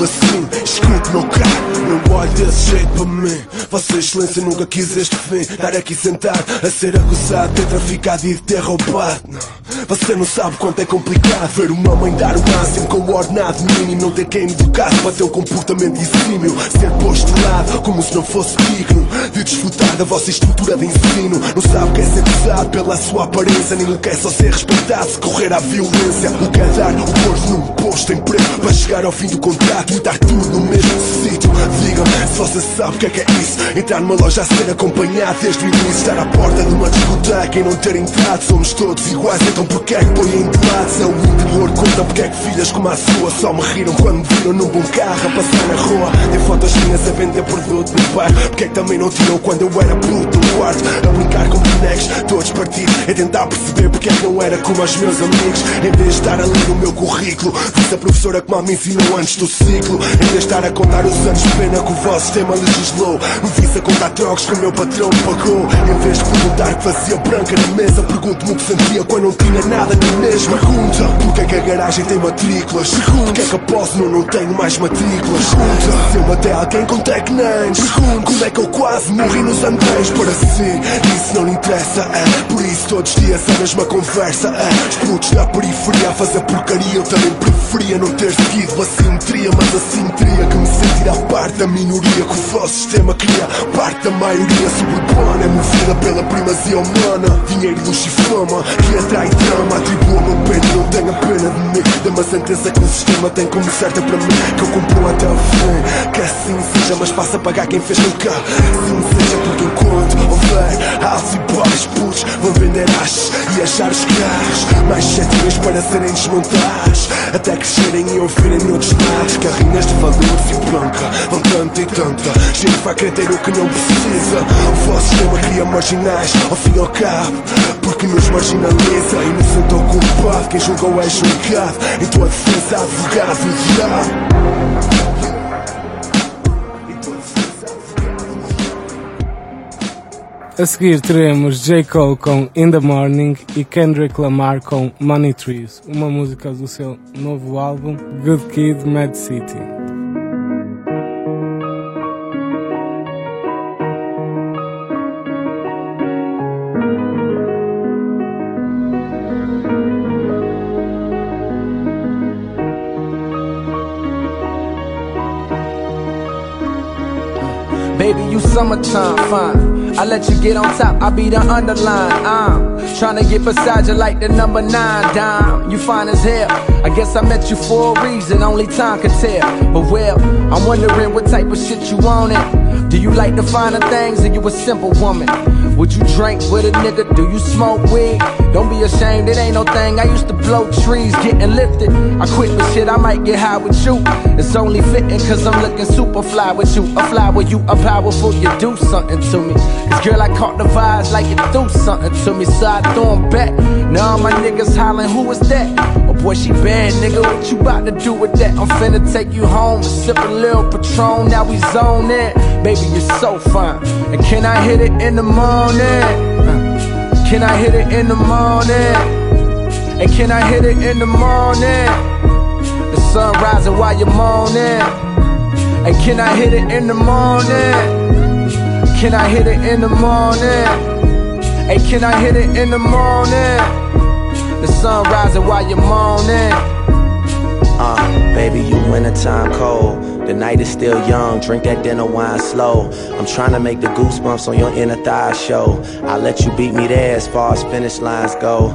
diz-lhe assim, escute meu caro Não olhe desse jeito para mim. Vossa excelência nunca quis este fim. Estar aqui sentado a ser acusado ter traficado e de ter roubado. Você não sabe quanto é complicado Ver uma mãe dar o máximo com o ordenado mínimo Não ter quem educasse para ter um comportamento exímio Ser posto lado como se não fosse digno De desfrutar da vossa estrutura de ensino. Não sabe o que é ser usado pela sua aparência Nem o que é só ser respeitado se correr à violência. O que é dar o num posto emprego Para chegar ao fim do contrato tweetar tudo no mesmo sítio. Diga-me se você sabe o que é que é isso. Entrar numa loja a ser acompanhado desde o início. Estar à porta de uma discoteca e não ter entrado. Somos todos iguais, então porquê é que põem de lado? Se é o interior, conta porque é que filhas como a sua só me riram quando me viram num bom carro a passar na rua. Tem fotos minhas a vender produto no bairro. Porque é que também não tirou quando eu era puto no quarto? A brincar com bonecos, todos partidos. A tentar perceber porque é que não era como os meus amigos. Em vez de estar a ler o meu currículo, disse a professora que mal me ensinou antes do ciclo. Vez de estar a contar os anos de pena que o vosso sistema legislou, me visse a contar trocos que o meu patrão pagou. Em vez de perguntar que fazia branca na mesa, pergunto-me o que sentia quando não tinha nada na mesma. Pergunta porque é que a garagem tem matrículas. Pergunta porque é que a posse não, não tenho mais matrículas. Pergunta se eu matei alguém com tech names. Pergunta como é que eu quase morri nos andeios. Para si, isso não lhe interessa. É por isso todos os dias a mesma conversa. É os putos na periferia a fazer porcaria. Eu também preferia não ter seguido a simetria, mas a simetria que me sentir a parte da minoria que o vosso sistema cria. Parte da maioria sobrepõe, é movida pela primazia humana. Dinheiro, luxo e fama que atrai drama. Atribua-me um pena, não tenha pena de mim. Dê-me a sentença que o sistema tem como certa para mim. Que eu cumpro até o fim. Que assim seja, mas faça pagar quem fez cá. Assim seja, porque enquanto houver altos e baixos, putos vão vender achos e achar os carros. Mais sete para serem desmontados. Até crescerem e ouvirem outros lados. Carrinhas de valores e branca vão tanta e tanta. Gente vai ter o que não precisa. O vosso sistema cria marginais, ao fim e ao cabo. Porque nos marginaliza e sinto culpado. Quem julgou é julgado. Em tua defesa, advogado, A seguir teremos J. Cole com In the Morning e Kendrick Lamar com Money Trees, uma música do seu novo álbum Good Kid, Mad City. Summertime fine. I let you get on top, I be the underline. I'm trying to get beside you like the number nine dime. You fine as hell. I guess I met you for a reason, only time can tell. But well, I'm wondering what type of shit you want it. Do you like the finer things or you a simple woman? Would you drink with a nigga? Do you smoke weed? Don't be ashamed, it ain't no thing. I used to blow trees, getting lifted. I quit the shit, I might get high with you. It's only fitting cause I'm looking super fly with you. A fly with you, a powerful, you do something to me. Cause girl, I caught the vibes like you do something to me. So I throw 'em back. Now my niggas hollering, who is that? Oh boy, she bad, nigga. What you about to do with that? I'm finna take you home and sip a little Patron. Now we zone in. Baby, you're so fine. And can I hit it in the morning? Can I hit it in the morning? And can I hit it in the morning? The sun rising while you're moaning. And can I hit it in the morning? Can I hit it in the morning? Hey, can I hit it in the morning? The sun rising while you're moaning. Uh, baby, you wintertime cold. The night is still young, drink that dinner wine slow. I'm trying to make the goosebumps on your inner thigh show. I'll let you beat me there as far as finish lines go.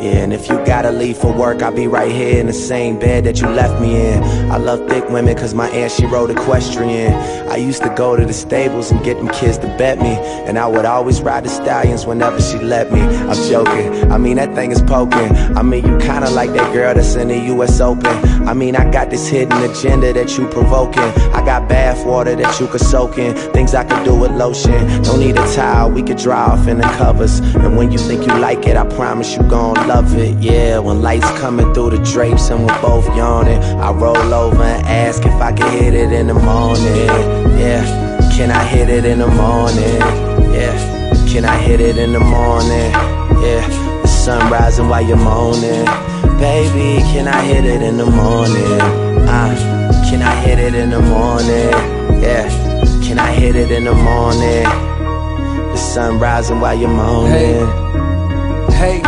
Yeah, and if you gotta leave for work, I'll be right here in the same bed that you left me in. I love thick women cause my aunt she rode equestrian. I used to go to the stables and get them kids to bet me. And I would always ride the stallions whenever she let me. I'm joking, I mean that thing is poking. I mean you kinda like that girl that's in the US Open. I mean I got this hidden agenda that you provoking. I got bath water that you could soak in. Things I could do with lotion. Don't need a towel, we could dry off in the covers. And when you think you like it, I promise you gon' love it. Yeah, when lights coming through the drapes and we're both yawning, I roll over and ask if I can hit it in the morning. Yeah, can I hit it in the morning? Yeah, can I hit it in the morning? Yeah, the sun rising while you're moaning. Baby, can I hit it in the morning? Ah, can I hit it in the morning? Yeah, can I hit it in the morning? The sun rising while you're moaning. Hey,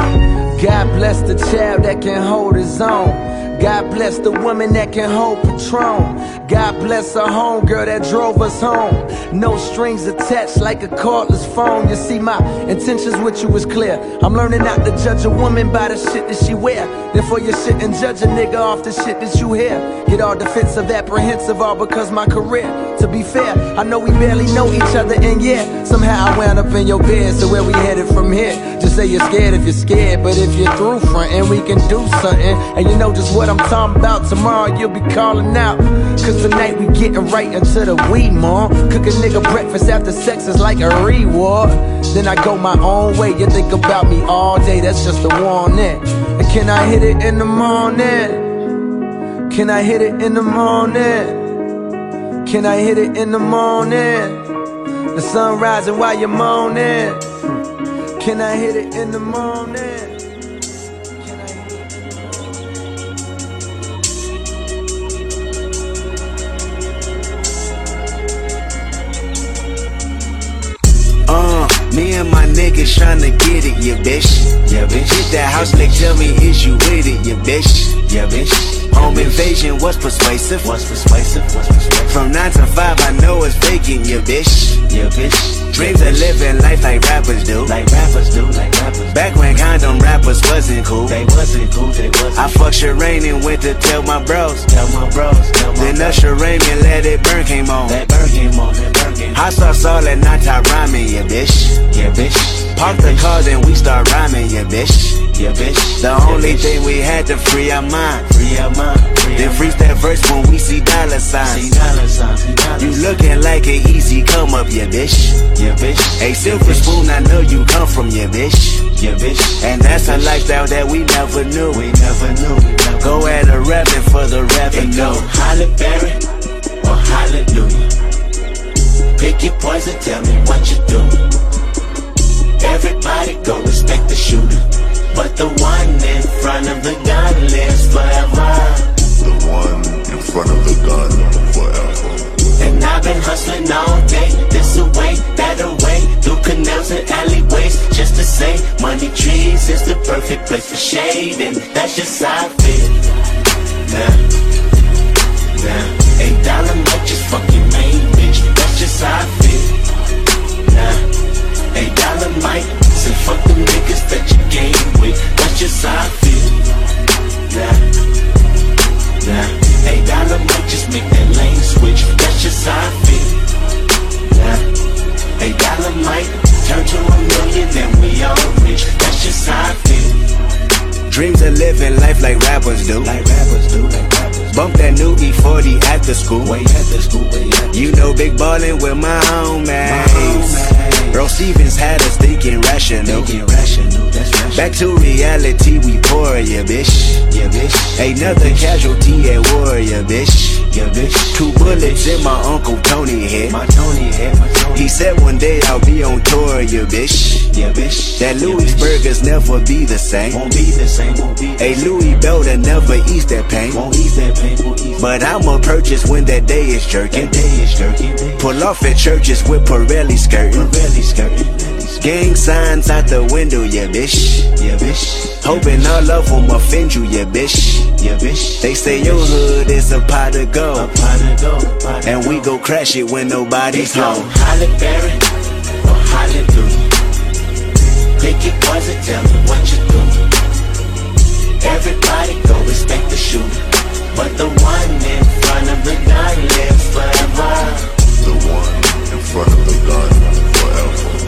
God bless the child that can hold his own. God bless the woman that can hold Patron. God bless our home girl that drove us home. No strings attached like a cordless phone. You see, my intentions with you is clear. I'm learning not to judge a woman by the shit that she wear. Therefore, you shouldn't judge a nigga off the shit that you hear. Get all defensive, apprehensive, all because my career. To be fair, I know we barely know each other, and yeah, somehow I wound up in your bed. So where we headed from here? Just say you're scared if you're scared, but if you're through frontin', we can do something. And you know just what I'm talking about. Tomorrow you'll be calling out. Cause tonight we getting right into the weed, mom. Cook a nigga breakfast after sex is like a reward. Then I go my own way. You think about me all day, that's just a warning. And can I hit it in the morning? Can I hit it in the morning? Can I hit it in the morning? The sun rising while you're moaning. Can I hit it in the morning? Uh, me and my niggas tryna get it, yeah, bitch. Yeah, bitch. Hit that house, nigga, tell me, is you with it, yeah, bitch. Yeah, bitch. Home invasion was persuasive. Was persuasive. Was persuasive. From 9 to 5, I know it's vacant, yeah, bitch. Yeah, bitch. Dreams of living life like rappers do. Like rappers do, like rappers. Back when condom rappers wasn't cool. They wasn't cool, they wasn't. I fucked Shireen and went to tell my bros. Tell my bros. Tell my then Usher Raymond let it burn came on. That burn came on, that burn came on. Hot sauce all at night, I rhyming, yeah, bitch. Yeah, bitch. Park the car, and we start rhyming, yeah, bitch. Yeah, bitch. The only thing we had to free our mind. Free our mind. Free Then freeze that verse when we see dollar signs. See dollar signs. See dollar you looking like an easy come up, yeah, bitch. Yeah, bitch. A silver spoon, I know you come from, yeah, bitch. Yeah, bitch. And that's a lifestyle that we never knew. We never knew. We never go at a revenue for the revenue. Go Holly Berry or Hallelujah. Pick your poison, tell me what you do. Everybody go respect the shooter. But the one in front of the gun lives forever. The one in front of the gun forever. And I've been hustling all day, this away, that away, through canals and alleyways, just to say, money trees is the perfect place for shade, and that's just how I feel. Nah, nah, eight dollar might just fuck your main bitch, that's just how I feel. Dollar might say fuck the niggas that you game with, that's just how I feel. Nah, nah, eight dollar might just make that lane switch, that's just how I feel. Nah, eight dollar might turn to a million and we all rich, that's just how I feel. Dreams of living life like rappers do. Like rappers do, like rappers. Bump that new E40 at the school. Way at the school, way at You know, big ballin' with my homies. Earl Stevens had us thinking rational. Thinking rational, that's rational. Back to reality, we pour, yeah, bitch. Yeah, bitch. Another casualty at war, yeah, bitch. Yeah, bitch. Two bullets in my Uncle Tony head. My Tony head, my Tony He said one day I'll be on tour, yeah, bitch. Yeah, bitch. That Louis burgers never be the same. Won't be the same, won't be A Louis Belder never ease that pain. Won't ease that pain, won't ease But I'ma purchase when that day is jerking. That day is jerking. Pull off at churches with Pirelli skirting. Pirelli skirting. Gang signs out the window, yeah, bitch. Yeah, bitch. Hoping all of them offend you, yeah, bitch. Yeah, bitch. They say your hood is a pot of gold. A pot of gold. And we go crash it when nobody's home. Holly Berry or Hallelujah. Pick your poison, tell me what you do. Everybody go respect the shooter. But the one in front of the gun lives forever. The one in front of the gun forever.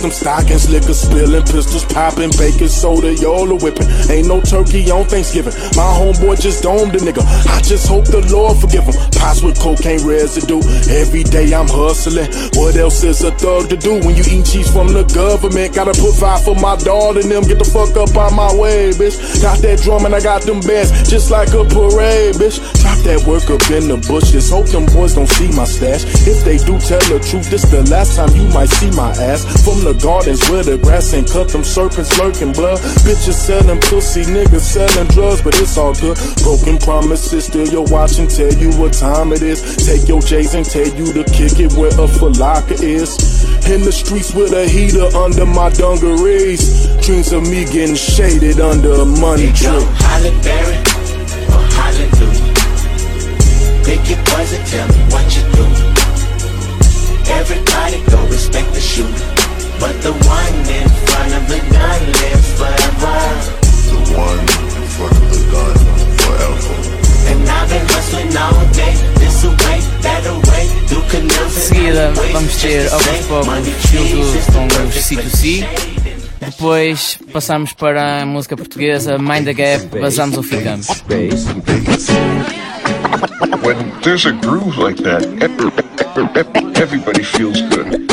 Them stockings. Liquor spilling, pistols popping, baking soda, Yola whipping. Ain't no turkey on Thanksgiving. My homeboy just domed a nigga. I just hope the Lord forgive him. Pots with cocaine residue. Every day I'm hustling. What else is a thug to do when you eat cheese from the government? Gotta put five for my daughter and them. Get the fuck up on my way, bitch. Got that drum and I got them bands just like a parade, bitch. Drop that work up in the bushes. Hope them boys don't see my stash. If they do tell the truth, this the last time you might see my ass. From the gardens where the grass ain't cut, them serpents lurking blood. Bitches selling pussy, niggas selling drugs, but it's all good. Broken promises, still your watch and tell you what time it is. Take your J's and tell you to kick it where a falaka is. In the streets with a heater under my dungarees. Dreams of me getting shaded under a money tree. Holly Berry or Hallelujah. Pick your poison, tell me C2C. Depois passamos para a música portuguesa Mind the Gap, Vazamos ou Ficamos. When there's a groove like that, ev- everybody feels good.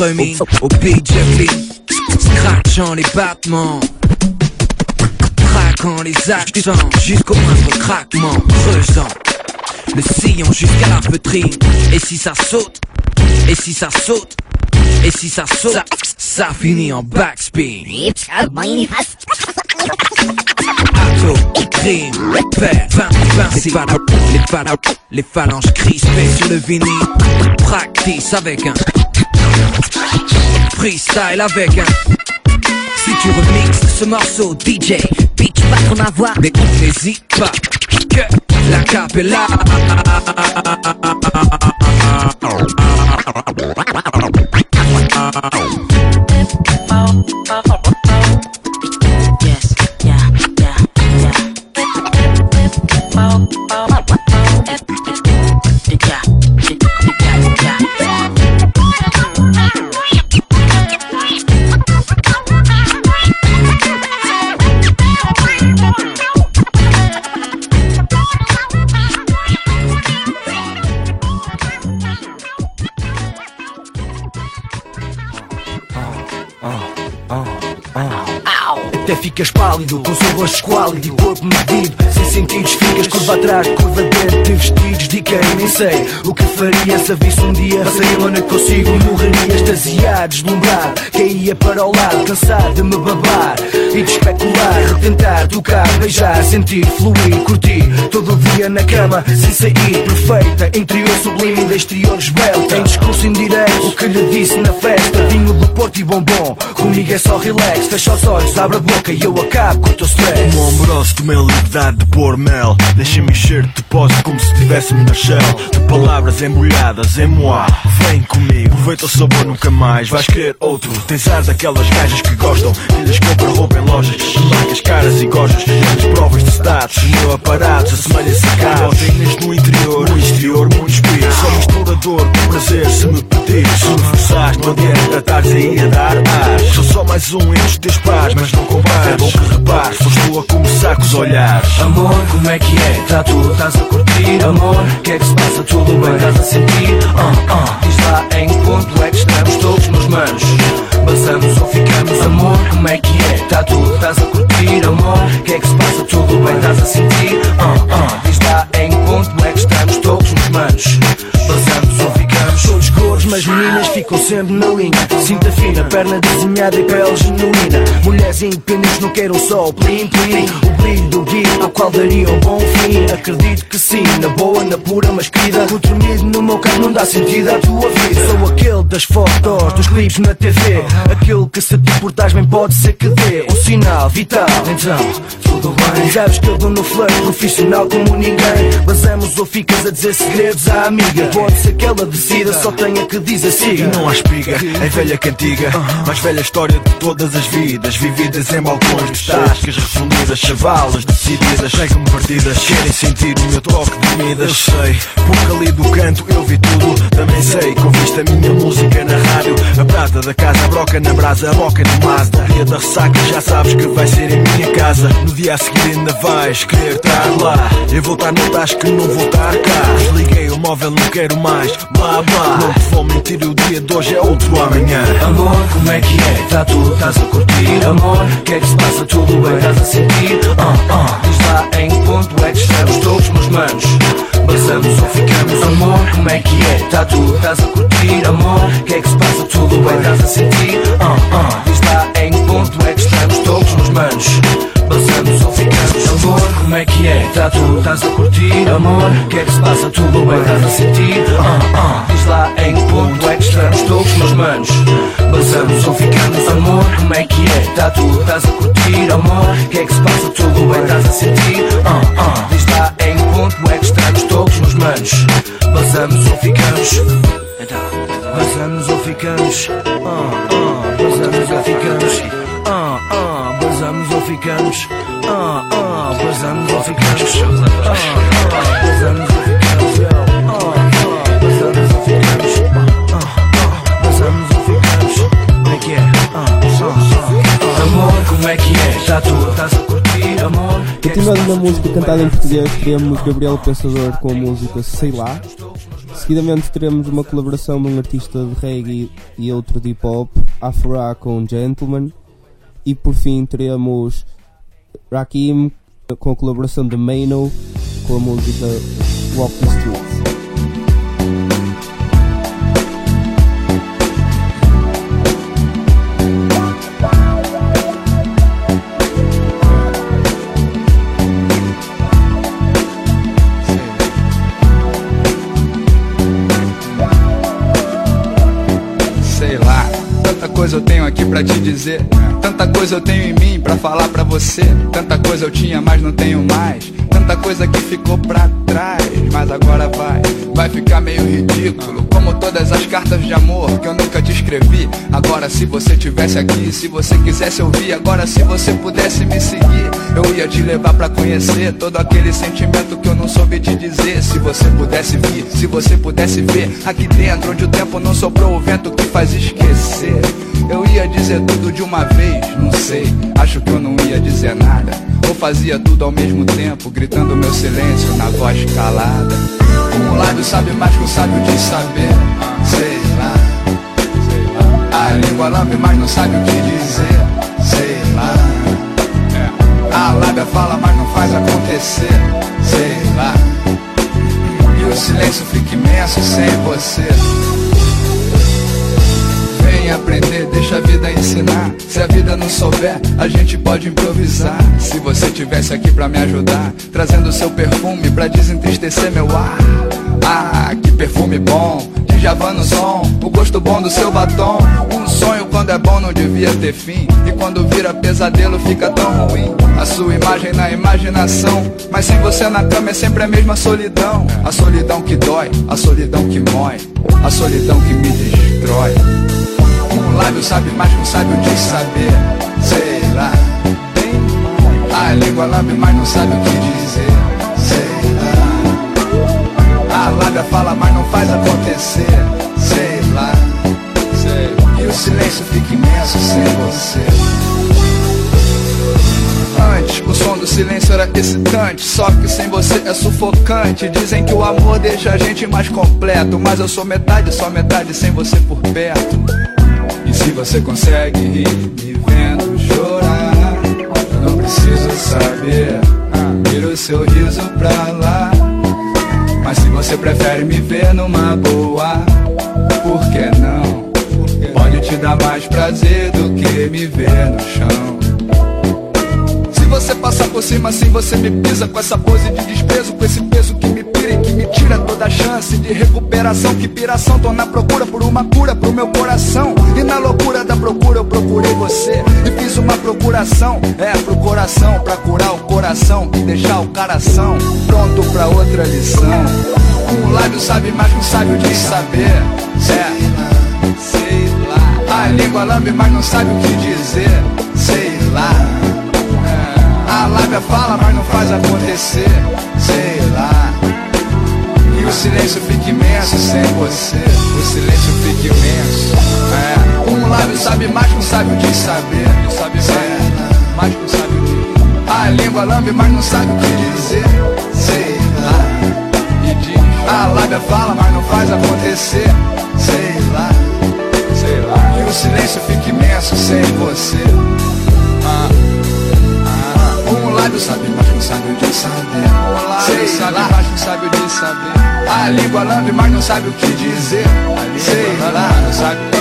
Au beat Scratchant les battements. Traquant les accents. Jusqu'au moindre craquement. Creusant le sillon jusqu'à la feutrine Et si ça saute? Et si ça saute? Et si ça saute? Ça, ça finit en backspin. Ato, crime, père, vin, vinci les phalanges crispées sur le vinyle. Practice avec un Freestyle avec un Si tu remixes ce morceau DJ Pitch pas ton avoir. Mais n'hésite pas Que la capella Até ficas pálido, com seu rosto esquálido e corpo medido sentidos ficas, curva atrás, curva dentro De vestidos de quem nem sei O que faria se a visse um dia Passei a noite consigo e morreria extasiado, deslumbrado Caía para o lado, cansado de me babar E vida especular, retentar, tocar, beijar, sentir, fluir, curtir. Todo dia na cama, sem sair, perfeita. Interior sublime e exterior esbelta. Em discurso indireto, o que lhe disse na festa. Vinho do Porto e bombom. Comigo é só relax, fecha os olhos, abre a boca e eu acabo com o teu stress. Um de pôr mel. Deixa-me encher de depósito como se estivesse-me na shell. De palavras embrulhadas em moá. Vem comigo, aproveita o sabor, nunca mais vais querer outro. Tens ar daquelas gajas que gostam, que lhes compram roupa em lojas. Marcas caras e gojas, grandes provas de status. Meu aparatos, assemelha-se a carros. Tens no Com prazer, se me pedires. Se me forçaste, não adianta estares aí a dar ar. Sou só mais um entre os teus pares, mas não compares. É bom que repares, foste tu a começar com os olhares. Amor, como é que é? Tá tudo, estás a curtir Amor, que é que se passa? Tudo bem, estás a sentir? Ah, ah, diz lá em que ponto é que estamos todos nos manos Basamos ou ficamos? Amor, como é que é? Tá tudo, estás a curtir Amor, que é que se passa? Tudo bem, estás a sentir? Ah, ah, diz lá em que ponto é que estamos todos nos manos Basamos ou ficamos? Todos cores, mas meninas ficam sempre na linha. Cinta fina, perna desenhada e pele genuína. Mulheres independentes não queiram só o plim plim. O brilho do guia ao qual daria um bom fim. Acredito que sim, na boa, na pura, mas querida O dormir no meu carro não dá sentido à tua vida. Sou aquele das fotos, dos clipes na TV Aquele que se te portares bem pode ser que dê Um sinal vital, então tudo bem. Sabes que eu dou no flirt, profissional como ninguém. Basamos ou ficas a dizer segredos à amiga. Pode ser que ela decida, só tenha que dizer siga. E não há espiga, é velha cantiga Mais velha história de todas as vidas Vividas em balcões de tascas refundidas Chavalas decididas, chegam partidas Querem sentir o meu toque de comida. Eu sei, porque ali do canto eu vi tudo Também sei que ouviste a minha música na rádio. A prata da casa, a broca na brasa, a boca no Mazda. Dia da ressaca, já sabes que vai ser em minha casa. No dia a seguir ainda vais querer estar lá. Eu vou estar no tasco, não vou estar cá. Desliguei o móvel, não quero mais. Blá blá, não te vou mentir, o dia de hoje é outro amanhã Amor, como é que é? Tá tudo, estás a curtir Amor, que é que se passa? Tudo bem, estás a sentir? Ah, ah, diz lá em que ponto é que estamos todos nos manos Basamos ou ficamos? Amor, como é que é? Tá tudo, estás a curtir Amor, que é que se passa? Tudo bem, estás a sentir? Ah, ah, diz lá em que ponto é que estamos todos nos manos Basamos ou ficamos? Amor, como é que é? Tá tudo, estás a curtir Amor, que é que se passa? Tudo bem, estás a sentir? Ah, ah, diz lá em que ponto é que estamos todos nos manos Basamos ou ficamos? Amor, como é que é? Tá tudo, estás a curtir Amor, que é que se passa? Tudo bem, estás a sentir? Ah, ah, diz lá em que ponto é que estamos todos nos manos Basamos ou ficamos? Basamos ou ficamos? Ah, ah, basamos ou ficamos? Ah, ah, basamos ou ficamos? Ah, ah, basamos ou ficamos? Ah, ah, basamos ou ficamos? Ah, ah, basamos ou ficamos? Ah, ah, basamos ou ficamos? Como é que é? Ah, ah, ah. Amor, como é que é? Tá tu, estás a curtir, amor? Continuando na música cantada em português, teremos Gabriel Pensador com a música Sei Lá. Seguidamente teremos uma colaboração de um artista de reggae e outro de hip hop, Afra com Gentleman. E por fim teremos Rakim com a colaboração de Mano com a música Walk the Streets. Coisa eu tenho aqui pra te dizer. Tanta coisa eu tenho em mim pra falar pra você. Tanta coisa eu tinha, mas não tenho mais. Tanta coisa que ficou pra trás, mas agora vai, vai ficar meio ridículo. Como todas as cartas de amor que eu nunca te escrevi. Agora, se você tivesse aqui, se você quisesse ouvir, agora, se você pudesse me seguir, eu ia te levar pra conhecer todo aquele sentimento que eu não soube te dizer. Se você pudesse vir, se você pudesse ver, aqui dentro onde o tempo não soprou o vento que faz esquecer. Eu ia dizer tudo de uma vez, não sei, acho que eu não ia dizer nada. Ou fazia tudo ao mesmo tempo, gritando meu silêncio na voz calada. Um lábio sabe mais que o sábio de saber, sei lá. A língua lambe, mas não sabe o que dizer, sei lá. A lábia fala, mas não faz acontecer, sei lá. E o silêncio fica imenso sem você. Vem em aprender, deixa a vida ensinar. Se a vida não souber, a gente pode improvisar. Se você tivesse aqui pra me ajudar, trazendo seu perfume pra desentristecer meu ar. Ah, que perfume bom, de no som, o gosto bom do seu batom. Um sonho quando é bom não devia ter fim. E quando vira pesadelo fica tão ruim. A sua imagem na imaginação, mas sem você na cama é sempre a mesma solidão. A solidão que dói, a solidão que mói, a solidão que me destrói. Um lábio sabe mais que um sábio de saber, sei lá. A língua lambe, mas não sabe o que dizer, lábia fala, mas não faz acontecer, sei lá. Sei. E o silêncio fica imenso sem você. Antes, o som do silêncio era excitante. Só que sem você é sufocante. Dizem que o amor deixa a gente mais completo. Mas eu sou metade, só metade sem você por perto. E se você consegue rir me vendo chorar, eu não preciso saber. Vira o seu riso pra lá. Mas se você prefere me ver numa boa, por que não? Pode te dar mais prazer do que me ver no chão. Se você passar por cima assim, você me pisa com essa pose de desprezo, com esse peso que me pira e que me tira toda a chance de recuperação. Que piração, tô na procura por uma cura pro meu coração. E na loucura da procura eu procurei você e fiz uma procuração, é pro coração, pra curar o coração e deixar o coração pronto pra outra lição. Um lábio sabe mais que um sábio de saber, é, sei lá. A língua lambe, mas não sabe o que dizer, sei lá. A lábia fala, mas não faz acontecer, sei Sabe mais que um sábio de saber, sabe é. mais que um sábio de. A língua lambe, mas não sabe o que dizer, sei lá. E diz. A lábia fala, mas não faz acontecer, sei lá, sei lá. E o silêncio fica imenso sem você. Ah. Um lábio sabe mais que um sábio de saber. Um lábio sabe mais que um sábio de saber. A língua lambe, mas não sabe o que dizer. Sei lá, não sabe o que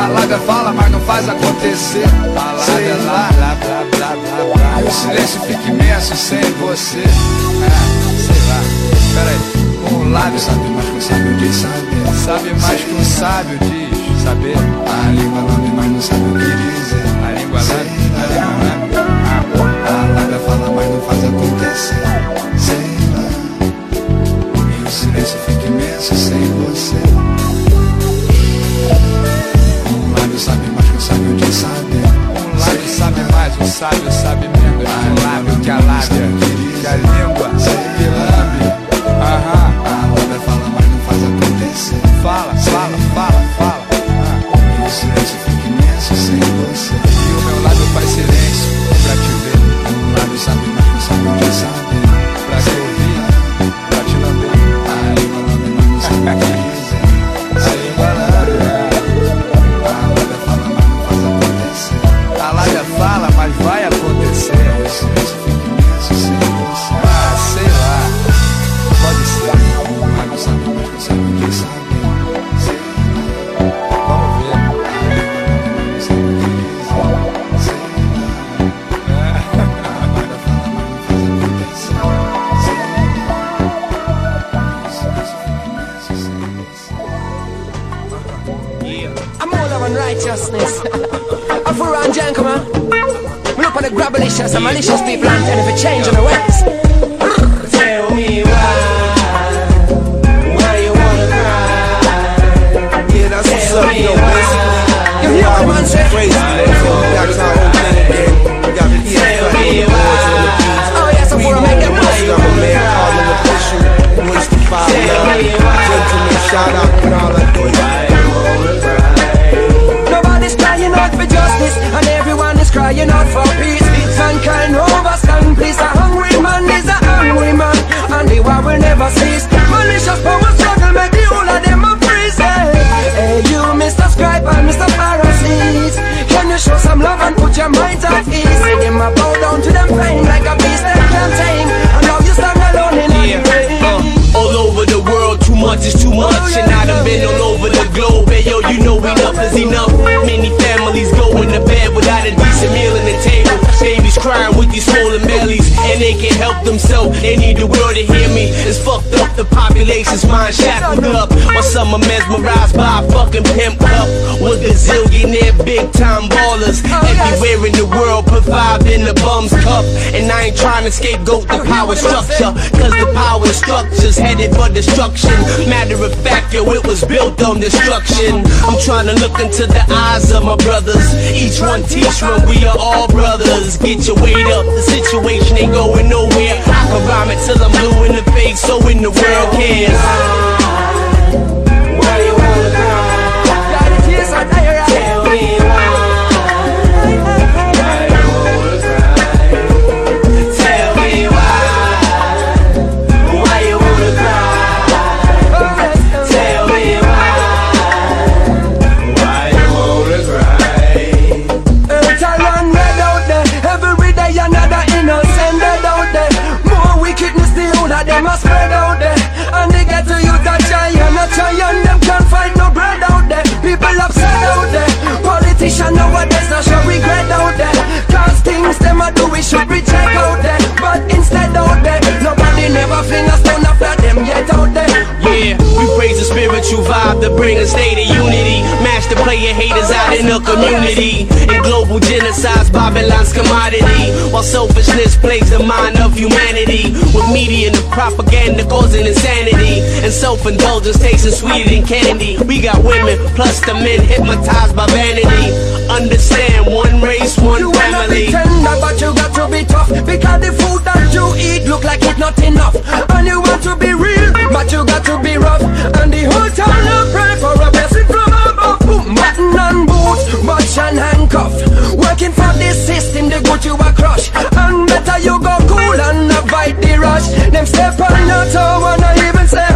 dizer. A lábia fala, mas não faz acontecer. A lábia lá, blá, blá, blá, blá, blá. O silêncio fica imenso sem você. É, sei lá. Pera aí. Um lábio sabe mais que um sábio de saber. Sabe mais que um sábio diz saber. A língua lambe, mas não sabe o que dizer. A língua lambe, a língua lambe. A lábia fala, mas não faz acontecer. Sei lá. E o silêncio fica imenso sem você. Sábio sabe menos. Um lábio que a lábia, que a língua, que righteousness. I for on jank, man. We look on the grabblicious and malicious people and if it change in the ways. Tell me why. Why you wanna cry? Yeah, that's what's up, yo, man. You hear what man say? Crazy, That's how old man. We got the oh, Tell me why. Oh, yes, I'm for a make them push. I'm a man calling the push. Wish to follow. Gentlemen, shout out when all I do out for justice, and everyone is crying out for peace. Mankind overstand, please. A hungry man is a hungry man, and the war will never cease. Malicious power struggle, make the whole of them a freeze. Hey, hey, you, Mr. Scribe and Mr. Pharisees, can you show some love and put your minds at ease? See them a bow down to them pain like a beast they can't tame, and now you stand alone in all the rain. Uh, all over the world, too much is too much. And I done been all over enough is enough. Many families go into bed without a decent meal in the table. They enough is enough. these swollen bellies, and they can't help themselves. They need the world to hear me. It's fucked up, the population's mind shackled up. Some are mesmerized by a fucking pimp cup. With a zillionaire big time ballers. Everywhere in the world, put five in the bum's cup. And I ain't trying to scapegoat the power structure. Cause the power structure's headed for destruction. Matter of fact, yo, it was built on destruction. I'm trying to look into the eyes of my brothers. Each one teach one, we are all brothers. Get your weight up, the situation ain't going nowhere. I can rhyme it till I'm blue in the face, so in the world cares. Bring a state of unity. Master player haters out in the community. And global genocide's Babylon's commodity. While selfishness plagues the mind of humanity. With media and propaganda causing insanity. And self-indulgence tasting sweeter than candy. We got women plus the men hypnotized by vanity. Understand one race, one You wanna be family. tender, but you got to be tough Because the food that you eat look like it's not enough And you want to be real, but you got to be rough And the whole town will pray Working for this system, they go to a crush. And better you go cool and avoid the rush. Them step on your toe and I even say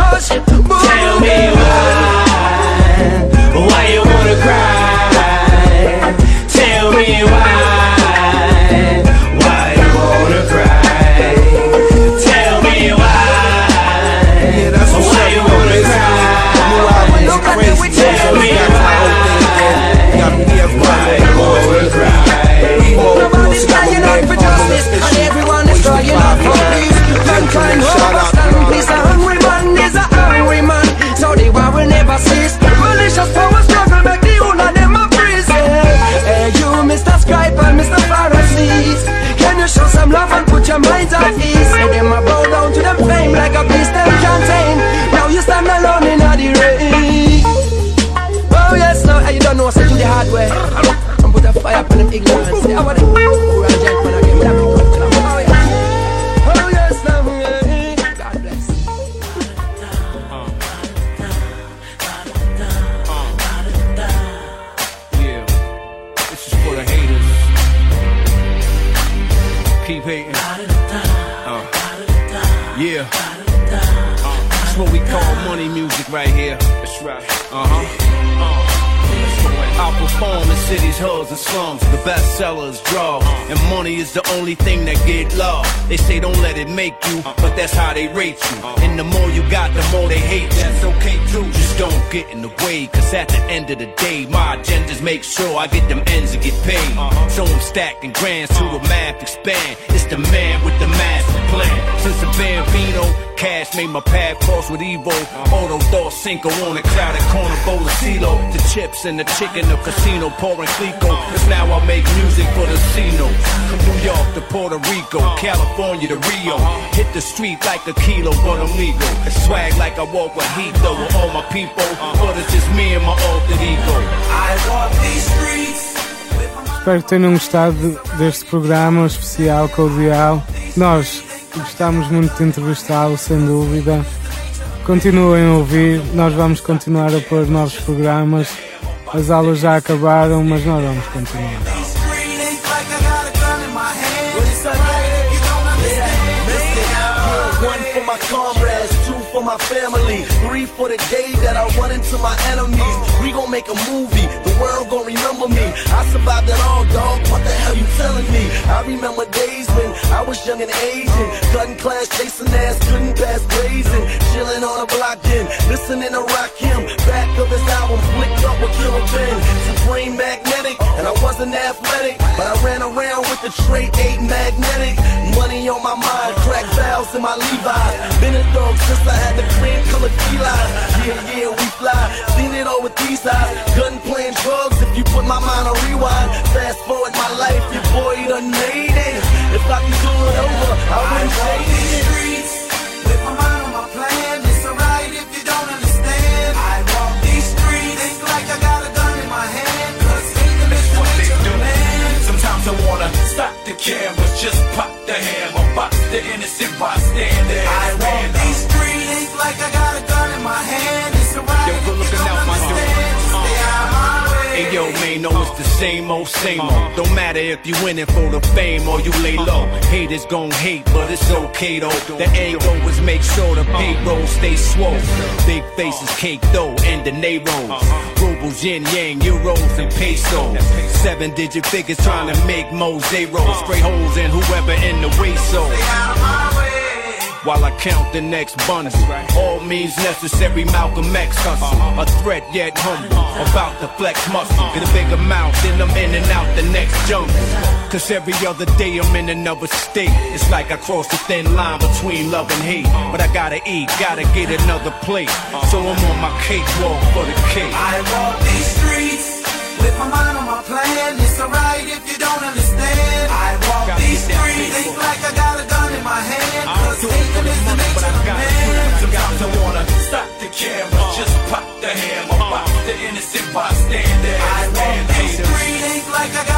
Just don't get in the cause at the end of the day, my agendas make sure I get them ends and get paid. Uh-huh. So I'm stacking grands to the math expand. It's the man with the master plan. Since the Bambino, cash made my path cross with Evo. Auto door Cinco on a crowded corner bowl of CeeLo. The chips and the chicken, the casino pouring Clico. Cause uh-huh. now I make music for the Cino. From New York to Puerto Rico, uh-huh. California to Rio. Hit the street like a kilo, but I'm legal. Swag like I walk with heat though with all my people. But it's just me and my alter ego. I walk these streets. Espero que tenham gostado deste programa especial com o Dial. Nós gostamos muito de entrevistá-lo, sem dúvida. Continuem a ouvir, nós vamos continuar a pôr novos programas. As aulas já acabaram, mas nós vamos continuar. My family, three for the day that I run into my enemies. We gon' make a movie, the world gon' remember me. I survived it all, dog. What the hell you telling me? I remember days when I was young and Asian, cutting class, chasing ass, couldn't pass blazing, chilling on a block then, listening to rock him. Back of his album, flicked up with Killer Ben, Supreme Magnetic, and I was wasn't athletic, but I ran around with the tray eight magnetic. Money on my mind, crack valves in my Levi's. Been a dog since I had the cream colored key lines. Yeah, yeah, we fly. Seen it all with these eyes. Gun playing drugs if you put my mind on rewind. Fast forward my life, your boy done made it. If I could do it over, I wouldn't change it. streets with my mind on my plan. It's alright if you don't understand. I walk these streets, like I got a gun in my hand. Cause kingdom is the nature of man. Sometimes I wanna stop the cameras, just pop the hammer, box the innocent bystander. I walk these streets, like I got yo, man, know it's the same old, same old. Don't matter if you in it for the fame or you lay low. Haters gon' hate, but it's okay though. The goal is make sure the payroll stay swole. Big faces, cake dough, and the Neros. Rubles, yin yang, euros, and pesos. Seven digit figures trying to make more zeros. Spray holes in whoever in the way so while I count the next bundle. All means necessary, Malcolm X hustle. Uh-huh. A threat yet humble, about to flex muscle. Get a bigger mouth, then I'm in and out the next jungle. Cause every other day I'm in another state. It's like I crossed the thin line between love and hate. Uh-huh. But I gotta eat, gotta get another plate. Uh-huh. So I'm on my cake walk for the cake. I walk these streets with my mind on my plan. It's alright if you don't understand. I walk these streets, think like I got a gun in my hand. stop the camera, just pop the hammer, pop the innocent bystander. I stand, hey, breathe, ain't like I got